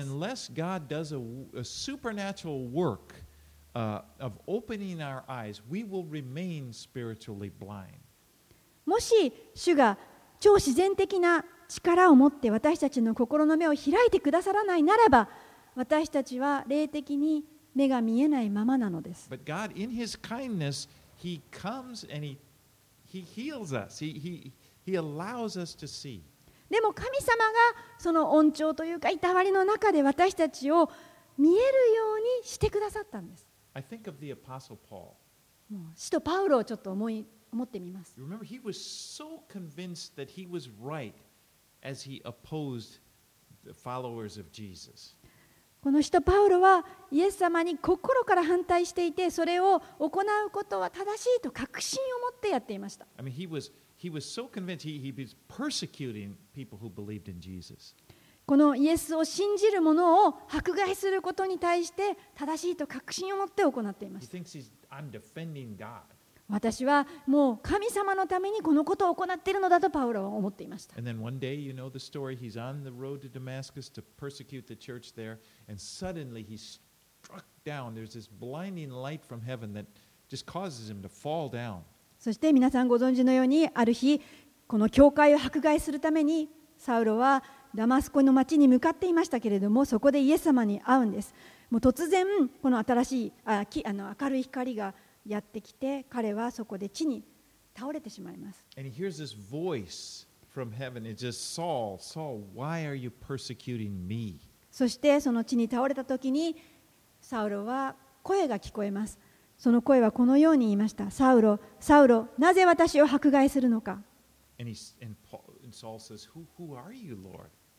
Speaker 2: もし主が超自然的な力を持って私たちの心の目を開いてくださらないならば私たちは霊的に目が見えないままなのです
Speaker 1: But God, in His kindness, He comes and He, he heals us, he, he, he allows us to see.
Speaker 2: でも神様がその恩寵というかいたわりの中で私たちを見えるようにしてくださったんです
Speaker 1: I think of the Apostle Paul.
Speaker 2: もう使徒パウロをちょっと思い思ってみます
Speaker 1: remember, he was so convinced that he was right as he opposed the followers of Jesus.
Speaker 2: この人パウロはイエス様に心から反対していてそれを行うことは正しいと確信を持ってやっていました
Speaker 1: I mean, he was, he was so convinced he, he was persecuting people who believed in Jesus.
Speaker 2: このイエスを信じる者を迫害することに対して正しいと確信を持って行っていま
Speaker 1: He
Speaker 2: した
Speaker 1: thinks he's, I'm defending God.
Speaker 2: 私はもう神様のためにこのことを行っているのだとパウロは思っていました。そして皆さんご存知のように、ある日、この教会を迫害するために、サウロはダマスコの街に向かっていましたけれども、そこでイエス様に会うんです。もう突然、この新しいあきあの明るい光が。やってきて、彼はそこで地に倒れてしまいます。そしてその地に倒れた時に、サウロは声が聞こえます。その声はこのように言いました。サウロ、サウロ、なぜ私を迫害するのか。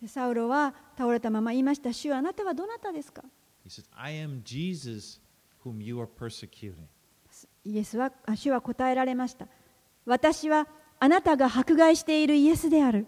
Speaker 2: サウロは倒れたまま言いました。主あなたはどなたですか？イエスはあ主は答えられました私はあなたが迫害しているイエスである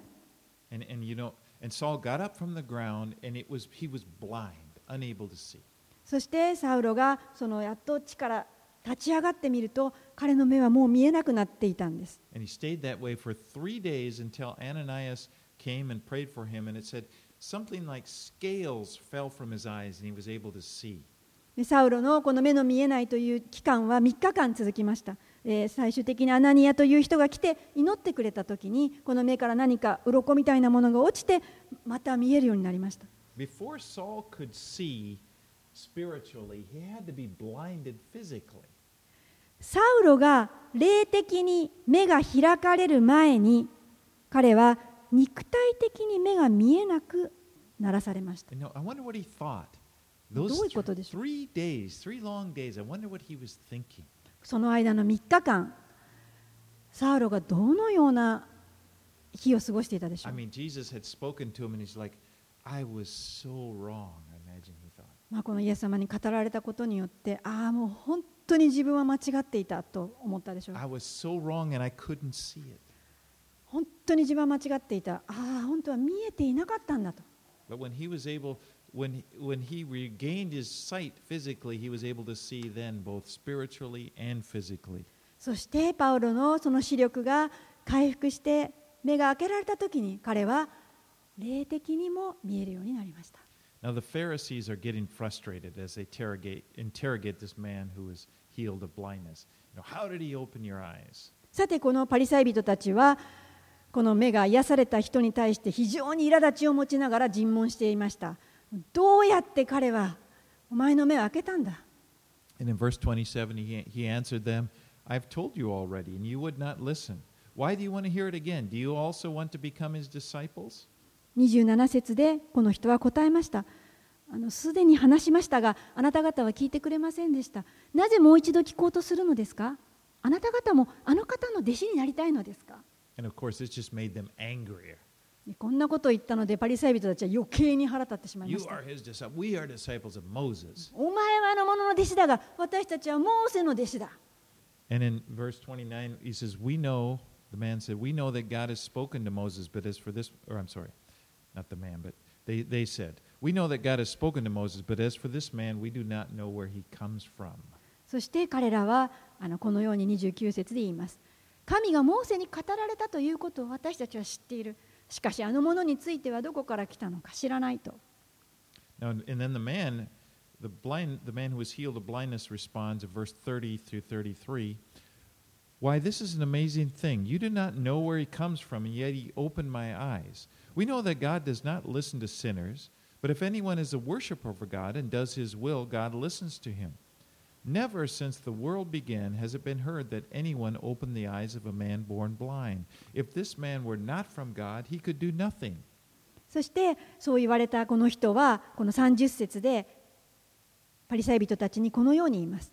Speaker 1: And, and you know, and Saul got up from the ground and it was he was blind, unable to see.
Speaker 2: そしてサウロがそのやっと地から立ち上がってみると彼の目はもう見えなくなっていたんです
Speaker 1: And he stayed that way for three days until Ananias came and prayed for him. And it said something like scales fell from his eyes and he was able to see.
Speaker 2: でサウロのこの目の見えないという期間は3日間続きました、えー最終的にアナニアという人が来て祈ってくれた時にこの目から何か鱗みたいなものが落ちてまた見えるようになりました
Speaker 1: Before Saul could see spiritually, he had to be blinded physically.
Speaker 2: サウロが霊的に目が開かれる前に彼は肉体的に目が見えなくならされました
Speaker 1: You know, I wonder what he thought.
Speaker 2: どういうことでしょう?その間の3日間、サウロがどのような日を過ごしていたでしょう?まあこのイエス様に語られたことによって、ああ、もう本当に自分は間違っていたと思ったでしょう。本当に自分は間違っていた。ああ、本当は見えていなかったんだと。
Speaker 1: When he, when he regained his sight physically, he was able to see then both spiritually and physically.
Speaker 2: そしてパウロのその視力が回復して目が開けられた時に彼は霊的にも見えるようになりました
Speaker 1: Now the Pharisees are getting frustrated as they interrogate, interrogate this man who was healed of blindness. You know, how did he open your eyes?
Speaker 2: さてこのパリサイ人たちはこの目が癒された人に対して非常に苛立ちを持ちながら尋問していましたどうやって彼はお前の目を開けたんだ
Speaker 1: And in verse 27, he, he answered them, I've told you already, and you would not listen. Why do you want to hear it again? Do you also want to become his disciples?
Speaker 2: 27節でこの人は答えましたあのすでに話しましたがあなた方は聞いてくれませんでしたなぜもう一度聞こうとするのですかあなた方もあの方の弟子になりたいのですか
Speaker 1: And of course, this just made them angrier.
Speaker 2: こんなことを言ったのでパリサイ人たちは余計に腹立ってしまいました.お前はあの者の弟子だが私たちはモーセの弟子だ
Speaker 1: And in verse 29, he says, We know, the man said, We know that God has spoken to Moses, but as for this, or I'm sorry, not the man, but they, they said, We know that God has spoken to Moses, but as for this man, we do not know where he comes from.
Speaker 2: そして彼らはあのこのように29節で言います神がモーセに語られたということを私たちは知っているしかしあの者についてはどこから来たのか知らないと
Speaker 1: Now, and then the man, the blind, the man who was healed of blindness responds in verse 30 through 33. Why, this is an amazing thing. You do not know where he comes from, and yet he opened my eyes. We know that God does not listen to sinners, but if anyone is a worshiper of God and does his will, God listens to him. Never since the world began has it been heard that anyone opened the eyes of a man born blind. If this man were not from God, he could do nothing.
Speaker 2: そしてそう言われたこの人はこの30節でパリサイ人たちにこのように言います。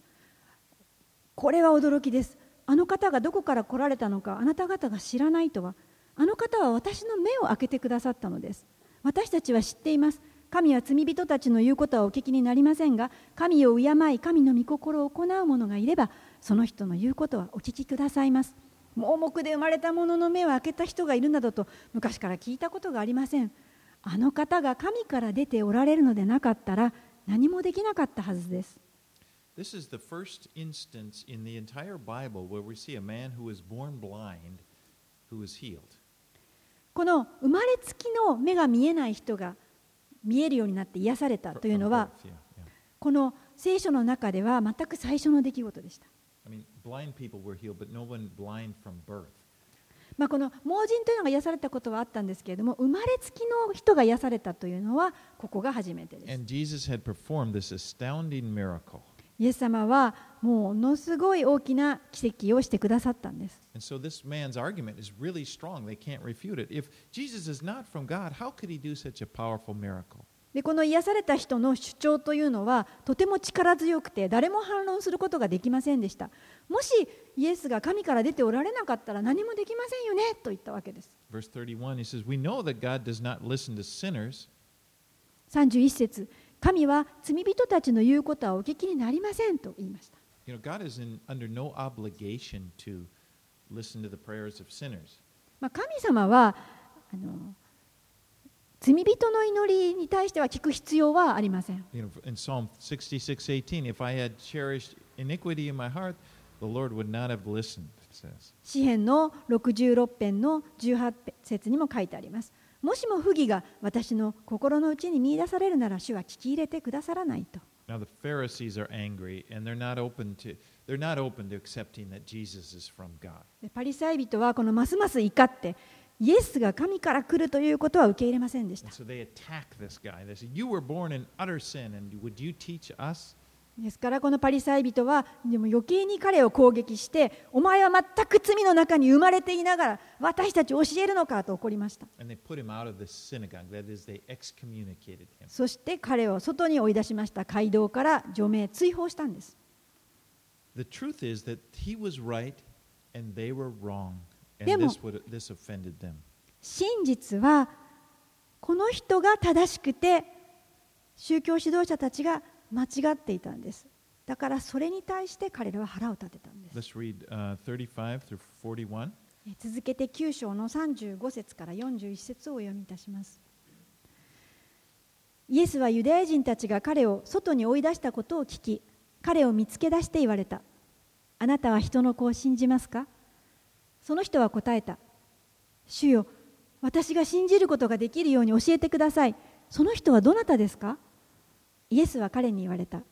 Speaker 2: これは驚きです。あの方がどこから来られたのかあなた方が知らないとはあの方は私の目を開けてくださったのです。私たちは知っています。神は罪人たちの言うことはお聞きになりませんが神を敬い神の御心を行う者がいればその人の言うことはお聞きくださいます。盲目で生まれた者の目を開けた人がいるなどと昔から聞いたことがありません。あの方が神から出ておられるのでなかったら何もできなかったはずです。
Speaker 1: This is the first instance in the entire Bible where we see a man who was born blind who was healed.
Speaker 2: この生まれつきの目が見えない人が見えるようになって癒されたというのは.この聖書の中では全く最初の出来事でした。まあ、この盲人というのが癒されたことはあったんですけれども生まれつきの人が癒されたというのはここが初めてです。イエス様はものすごい大きな奇跡をしてくださったんです。
Speaker 1: So God?
Speaker 2: でこの癒された人の主張というのはとても力強くて誰も反論することができませんでしたもしイエスが神から出ておられなかったら何もできませんよねと言ったわけです
Speaker 1: Verse 31, he says, We know that God does not listen to sinners,
Speaker 2: 31節神は罪人たちの言うことはお聞きになりませんと言いました。神様は罪人の祈りに対しては聞く必要はありません。詩篇の66編の18説にも書いてあります。もしも不義が私の心の内に見出されるなら主は聞き入れてくださらないと。
Speaker 1: Now the Pharisees are angry and they're not open to they're not open to accepting that Jesus is from God.
Speaker 2: でパリサイ人はこのますます怒ってイエスが神から来るということは受け入れませんでした
Speaker 1: so they attack this guy. They say, You were born in utter sin, and would you teach us?
Speaker 2: ですからこのパリサイ人はでも余計に彼を攻撃してお前は全く罪の中に生まれていながら私たち教えるのかと怒りました。そして彼を外に追い出しました街道から除名追放したんです。でも真実はこの人が正しくて宗教指導者たちが正しくて間違っていたんです。だからそれに対して彼らは腹を立てたんです。
Speaker 1: Let's read uh, 35 through 41.
Speaker 2: え続けて9章の35節から41節をお読みいたします。イエスはユダヤ人たちが彼を外に追い出したことを聞き彼を見つけ出して言われた。あなたは人の子を信じますか？その人は答えた。主よ私が信じることができるように教えてください。その人はどなたですか？イエスは彼に言われた。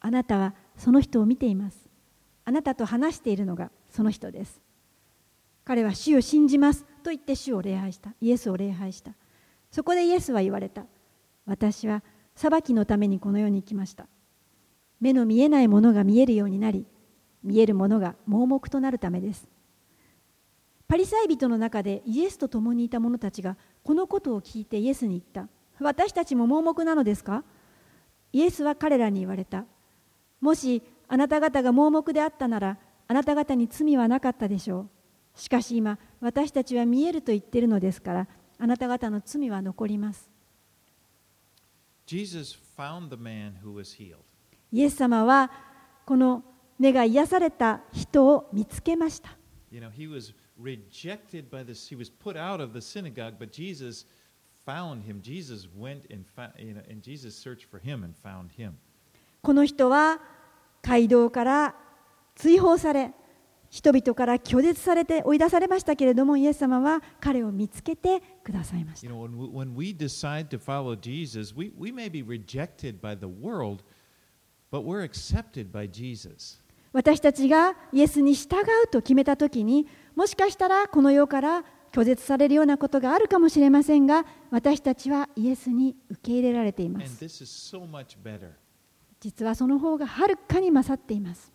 Speaker 2: あなたはその人を見ています。あなたと話しているのがその人です。彼は主を信じます。と言って主を礼拝した。イエスを礼拝した。そこでイエスは言われた。私は裁きのためにこの世に来ました。目の見えないものが見えるようになり見えるものが盲目となるためです。パリサイ人の中でイエスと共にいた者たちがこのことを聞いてイエスに言った。私たちも盲目なのですか？イエスは彼らに言われた。もしあなた方が盲目であったならあなた方に罪はなかったでしょう。しかし今私たちは見えると言っているのですからあなた方の罪は残ります。
Speaker 1: Jesus found the man who was healed.
Speaker 2: イエス様はこの目が癒された人を見つけました。
Speaker 1: You know, he was rejected by this, he was put out of the synagogue, but Jesus
Speaker 2: この人は街道から追放され人々から拒絶されて追い出されましたけれどもイエス様は彼を見つけてくださいました。私たちがイエスに従うと決めた時にもしかしたらこの世から拒絶されるようなことがあるかもしれませんが私たちはイエスに受け入れられています.実はその方がはるかに勝っています.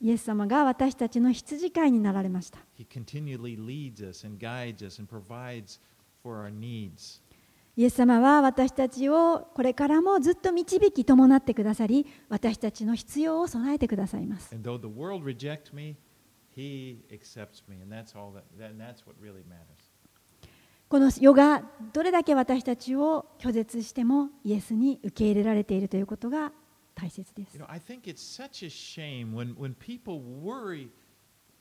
Speaker 2: イエス様が私たちの羊飼いになられました.イエス様は私たちをこれからもずっと導き伴ってくださり私たちの必要を備えてくださいます
Speaker 1: He accepts me, and that's all that. and that's what really matters.
Speaker 2: この世がどれだけ私たちを拒絶してもイエスに受け入れられているということが大切です
Speaker 1: You know, I think it's such a shame when when people worry.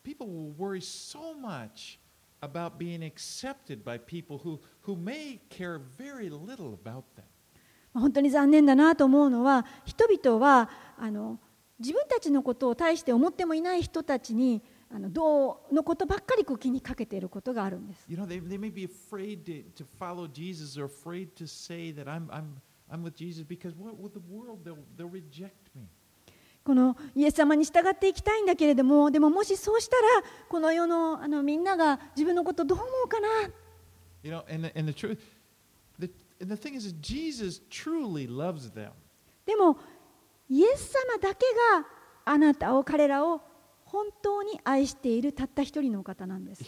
Speaker 1: People will worry so much about being accepted by people who who may care very little about them.
Speaker 2: 本当に残念だなと思うのは人々はあの自分たちのことを大して思ってもいない人たちにあのどうのことばっかりこう気にかけていることがあるんです
Speaker 1: You know, they, they may be afraid to, to follow Jesus or afraid to say that I'm, I'm, I'm with Jesus because what, with the world, they'll, they'll reject me.
Speaker 2: このイエス様に従っていきたいんだけれどもでももしそうしたらこの世のあのみんなが自分のことどう思うかな
Speaker 1: You know, and, the- and the truth, the, and the thing is, Jesus truly loves them.
Speaker 2: でもイエス様だけがあなたを彼らを本当に愛しているたった一人の方なんです。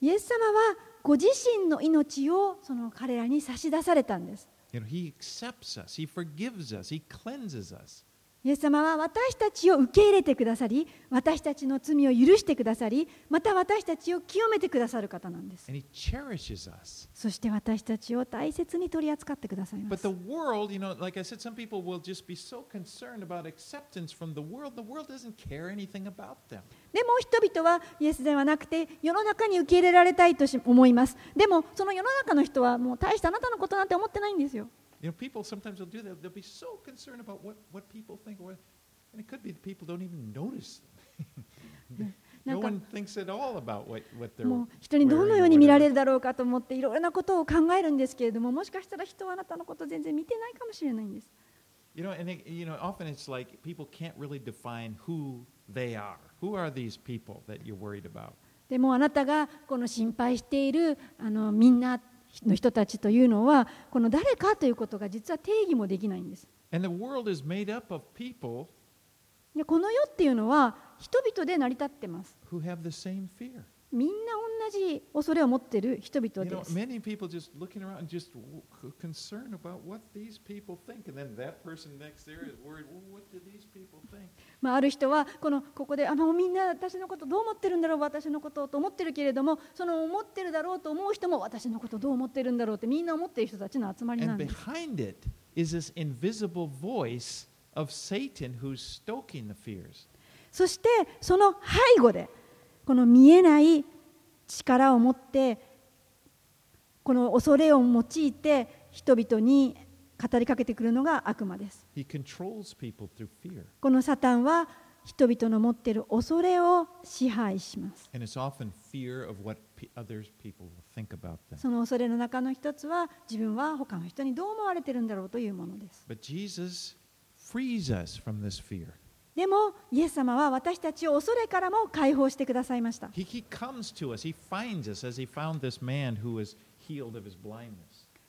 Speaker 2: イエス様はご自身の命をその彼らに差し出されたんです。イエス様は私たちを受け入れてくださり、私たちの罪を許してくださり、また私たちを清めてくださる方なんです。そして私たちを大切に取り扱ってくださいます。でも人々はイエスではなくて、世の中に受け入れられたいと思います。でも、その世の中の人はもう大したあなたのことなんて思ってないんですよ。
Speaker 1: You know, people sometimes will do that. They'll be so concerned about what, what people think. Or and it could be that people don't even notice them. no one thinks at all about what, what they're
Speaker 2: もう人にどのように見られ.るだろうかと思っていろいろなことを考えるんですけれどももしかしたら人はあなたのこと全然見てないかもしれないんです
Speaker 1: You know, and it, you know, often it's like people can't really define who they are. Who are these people that you're worried about?
Speaker 2: でもあなたがこの心配しているあのみんなの人たちというのはこの誰かということが実は定義もできないんですこの世っていうのは人々で成り立ってます
Speaker 1: who have the same fear.
Speaker 2: みんな同じ恐れを持っている人々です。
Speaker 1: You know,
Speaker 2: まあ、ある人はこ、ここで、あ、もみんな私のことどう思ってるんだろう、私のことと思ってるけれども、その思ってるだろうと思う人も、私のことどう思ってるんだろうって、みんな思っている人たちの集まりです。そして、その背後で、この見えない力を持ってこの恐れを用いて人々に語りかけてくるのが悪魔です。このサタンは人々の持っている恐れを支配します。その恐れの中の一つは自分は他の人にどう思われてるんだろうというものです。でも、イエス様は私たちを恐れからも解放してくださいました。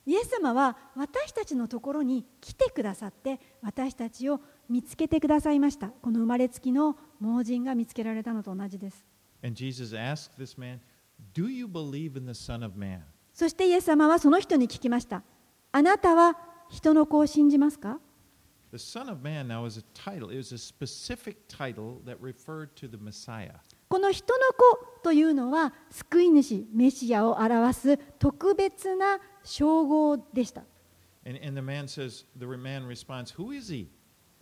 Speaker 2: イエス様は私たちのところに来てくださって、私たちを見つけてくださいました。この生まれつきの盲人が見つけられたのと同じです。そして、イエス様はその人に聞きました。あなたは人の子を信じますか？
Speaker 1: The Son of Man now is a title. It was a specific title that referred to the Messiah.
Speaker 2: この人の子というのは救い主メシアを表す特別な称号でした。
Speaker 1: And, and the man says, the man responds, Who is he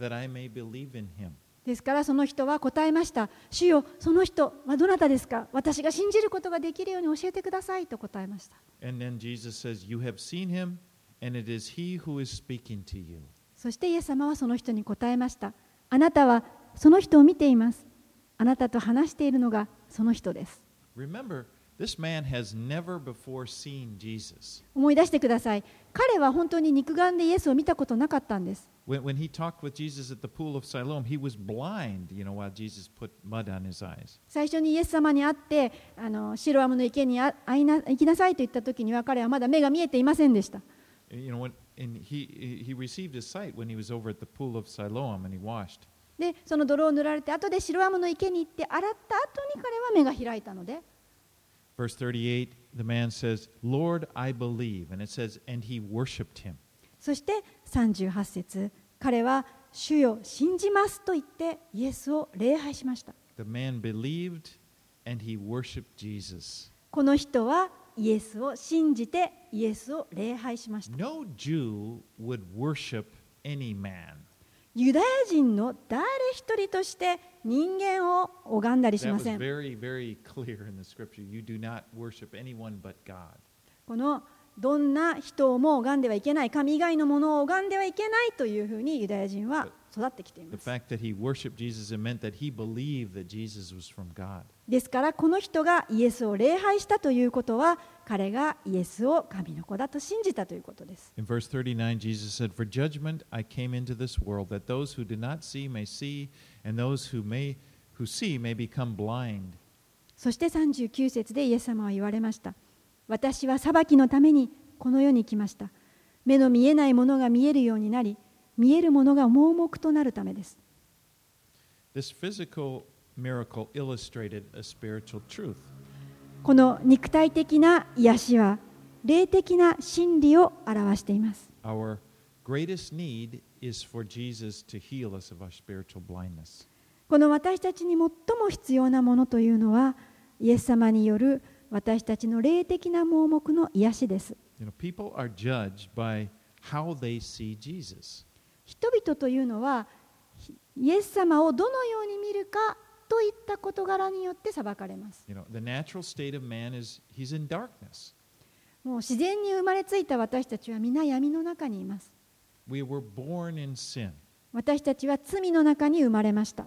Speaker 1: that I may believe in him?
Speaker 2: ですからその人は答えました。主よ、その人はどなたですか私が信じることができるように教えてくださいと答えました。
Speaker 1: And then Jesus says, You have seen him, and it is he who is speaking to you.
Speaker 2: そしてイエス様はその人に答えました。あなたはその人を見ています。あなたと話しているのがその人です。思い出してください。彼は本当に肉眼でイエスを見たことなかったんです。最初にイエス様に会って、あのシロアムの池に会いな行きなさいと言った時には彼はまだ目が見えていませんでした。で、その泥を塗られて、後でシロワムの池に行って、洗った後に彼は目が開いたので。そして38節、彼は主よ信じますと言って、イエスを礼拝しました。この人はイエスを信じてイエスを礼拝しました
Speaker 1: No Jew would worship any man.
Speaker 2: ユダヤ人の誰一人として人間を拝んだりし
Speaker 1: That
Speaker 2: ま
Speaker 1: was
Speaker 2: せん
Speaker 1: very, very clear in the scripture. You do not worship anyone but God.
Speaker 2: このどんな人をも拝んではいけない、神以外のものを拝んではいけないというふうにユダヤ人は育ってきています。ですから、この人がイエスを礼拝したということは、彼がイエスを神の子だと信じたということです。そして39節でイエス様は言われました。私は裁きのためにこの世に来ました。目の見えないものが見えるようになり、見えるものが盲目となるためです。この肉体的な癒しは、霊的な真理を表しています。この私たちに最も必要なものというのは、イエス様による私たちの霊的な盲目の癒しです。人々というのは、イエス様をどのように見るかといった事柄によって裁かれます。もう自然に生まれついた私たちは皆闇の中にいます。私たちは罪の中に生まれました。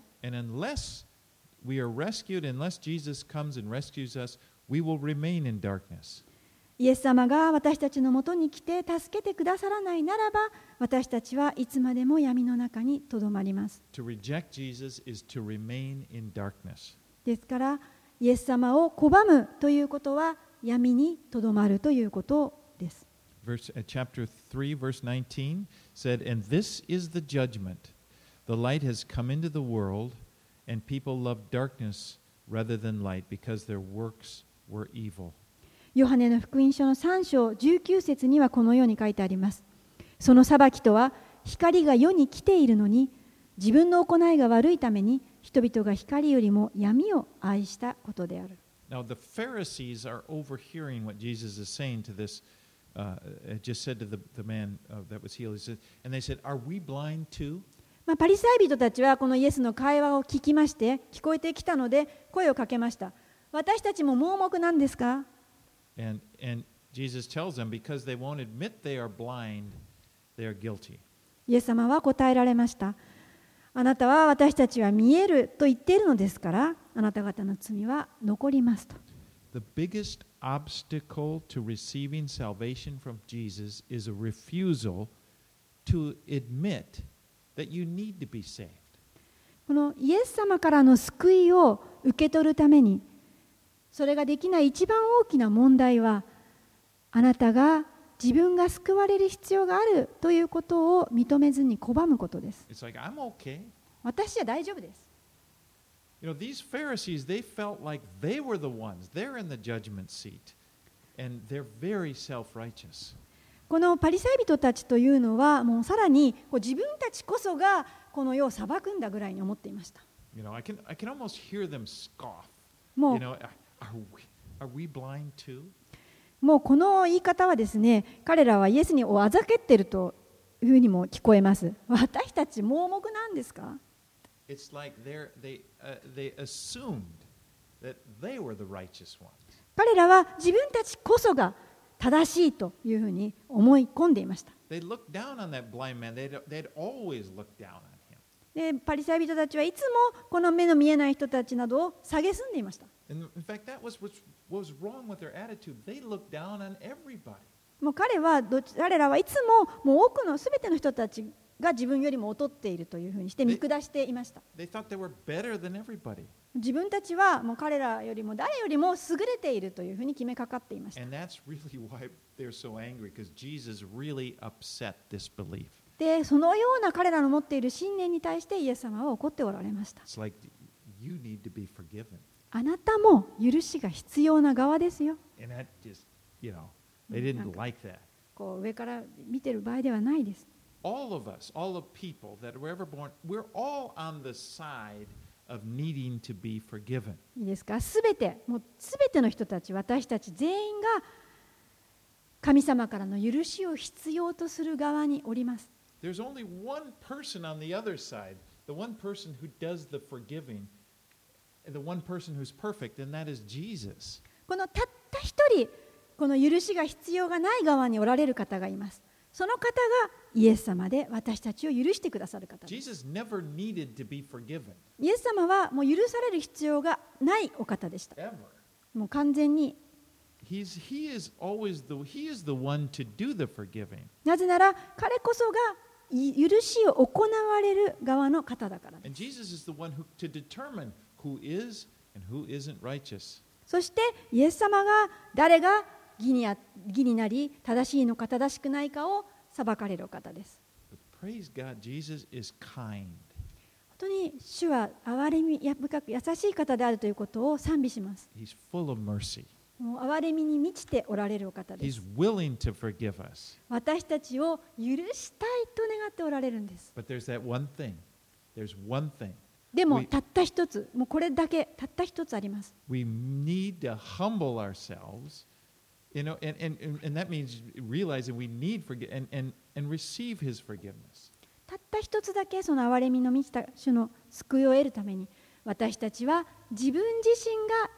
Speaker 1: We will remain in darkness.
Speaker 2: イエス様が私たちのもとに来て助けてくださらないならば私たちはいつまでも闇の中にとどまります.ですからイエス様を拒むということは闇にとどまるということです。
Speaker 1: Verse, uh, chapter 3, verse 19 said, And this is the judgment. The light has come into the world, and people love darkness rather than light because their works were evil.
Speaker 2: ヨハネの福音書の3章19節にはこのように書いてあります。その裁きとは光が世に来ているのに自分の行いが悪いために人々が光よりも闇を愛したことである。
Speaker 1: Now, the Pharisees are overhearing what Jesus is saying to this. Uh, just said to the, the man uh, that was healed, he said, and they said, Are we blind too?
Speaker 2: まあ、パリサイ人たちはこのイエスの会話を聞きまして聞こえてきたので声をかけました。私たちも盲目なんですか
Speaker 1: And, and Jesus tells them, because they won't admit they are blind, they are guilty.
Speaker 2: イエス様は答えられました。あなたは私たちは見えると言っているのですから、あなた方の罪は残りますと。
Speaker 1: The biggest obstacle to receiving salvation from Jesus is a refusal to admit that you need to be saved.
Speaker 2: このイエス様からの救いを受け取るために、それができない一番大きな問題は、あなたが自分が救われる必要があるということを認めずに拒むことです。
Speaker 1: Like, okay.
Speaker 2: 私は大丈夫です。
Speaker 1: You know, these Pharisees, they felt like they were the ones. They're in the judgment seat. And they're very self righteous.
Speaker 2: このパリサイ人たちというのは、もうさらにこう自分たちこそがこの世を裁くんだぐらいに思っていました。
Speaker 1: You know, I can, I can almost hear them scoff.
Speaker 2: もう
Speaker 1: You know, are
Speaker 2: もうこの言い方はですね彼らはイエスにおあざけているというふうにも聞こえます。私たち盲目なんですか？彼らは自分たちこそが正しいというふうに思い込んでいました。でパリサイ人たちはいつもこの目の見えない人たちなどを蔑んでいました。もう彼は彼らはいつも,もう多くのすべての人たちが自分よりも劣っているというふうにして見下していました。自分たちはもう彼らよりも誰よりも優れているというふうに決めかかっていました。で、そのような彼らの持っている信念に対してイエス様は怒っておられました。あなたも許しが必要な側ですよ
Speaker 1: And that just, you know, they didn't like that.
Speaker 2: こう上から見てる場合ではないです
Speaker 1: All of us, all of people that were ever born, we're all on the side of needing to be forgiven.
Speaker 2: いいですかすべてもうすべての人たち私たち全員が神様からの許しを必要とする側におります
Speaker 1: There's only one person on the other side, the one person who does the forgiving,
Speaker 2: このたった一人この許しが必要がない側におられる方がいます。その方がイエス様で私たちを許してくださる方イエス様はもう許される必要がないお方でした。もう完全に。なぜなら彼こそが許しを行われる側の方だからです。
Speaker 1: who is and who isn't
Speaker 2: そして、イエス様が誰が義に,義になり、正しいのか正しくないかを裁かれる方です。
Speaker 1: God,
Speaker 2: 本当に主は憐れみや深く優しい方であるということを賛美します。
Speaker 1: Full of mercy.
Speaker 2: もう憐れみに満ちておられる方です。
Speaker 1: Willing to forgive us.
Speaker 2: 私たちを許したいと願っておられるんです。でもたった一つもうこれだけたった一つあります
Speaker 1: We need to humble ourselves. You know, and, and, and and that means realizing we need forgive and, and, and receive his forgiveness.
Speaker 2: たった一つだけその憐れみの満ちた主の救いを得るために私たちは自分自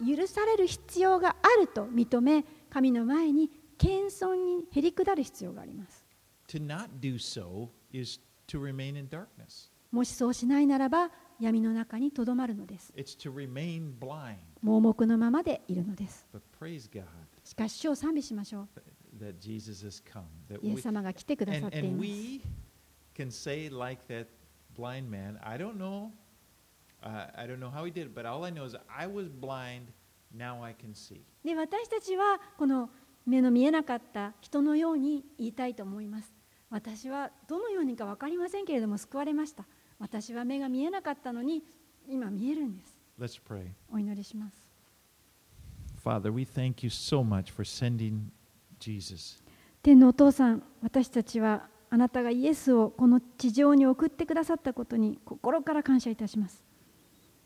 Speaker 2: 身が許される必要があると認め神の前に謙遜にへり下る必要があります
Speaker 1: To not do so is to remain in darkness.
Speaker 2: もしそうしないならば闇の中にとどまるのです。盲目のままでいるのです。しかし、主を賛美しましょう。イエス様が来てくださっています。で、私たちはこの目の見えなかった人のように言いたいと思います。私はどのようにか分かりませんけれども、救われました。私は目が見えなかったのに今見えるんです
Speaker 1: Let's pray.
Speaker 2: お祈りします
Speaker 1: Father, we thank you so much for sending Jesus.
Speaker 2: 天のお父さん私たちはあなたがイエスをこの地上に送ってくださったことに心から感謝いたします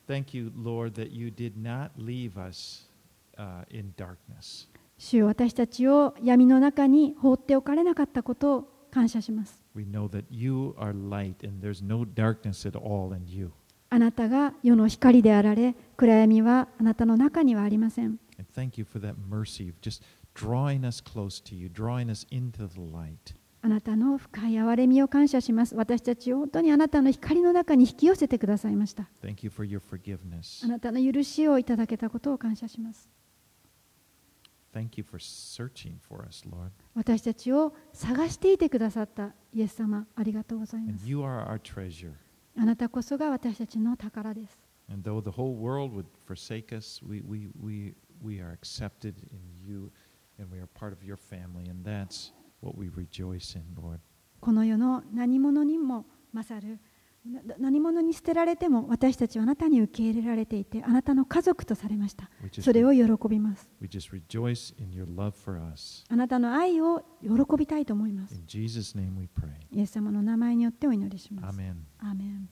Speaker 1: Thank you, Lord, that you did not leave us uh, in darkness.
Speaker 2: 主よ私たちを闇の中に放っておかれなかったことを感謝します
Speaker 1: We know that you are light and there's no darkness at all in you.
Speaker 2: あなたが世の光であられ、暗闇はあなたの中にはありません。あなたの深い憐れみを感謝します。私たち本当にあなたの光の中に引き寄せてくださいました。あなたの許しをいただけたことを感謝します。
Speaker 1: Thank you for searching for us, Lord.
Speaker 2: 私たちを探していてくださったイエス様、ありがとうございま
Speaker 1: And
Speaker 2: す。
Speaker 1: you are our treasure.
Speaker 2: あなたこそが私たちの宝です。
Speaker 1: And though the whole world would forsake us, we, we, we, we are accepted in you and we are part of your family. And that's what we rejoice in, Lord.
Speaker 2: この世の何者にも勝る、な 何者に捨てられても私たちはあなたに受け入れられていて、あなたの家族とされました。それを喜びます。あなたの愛を喜びたいと思います。イエス様の名前によってお祈りします。アーメン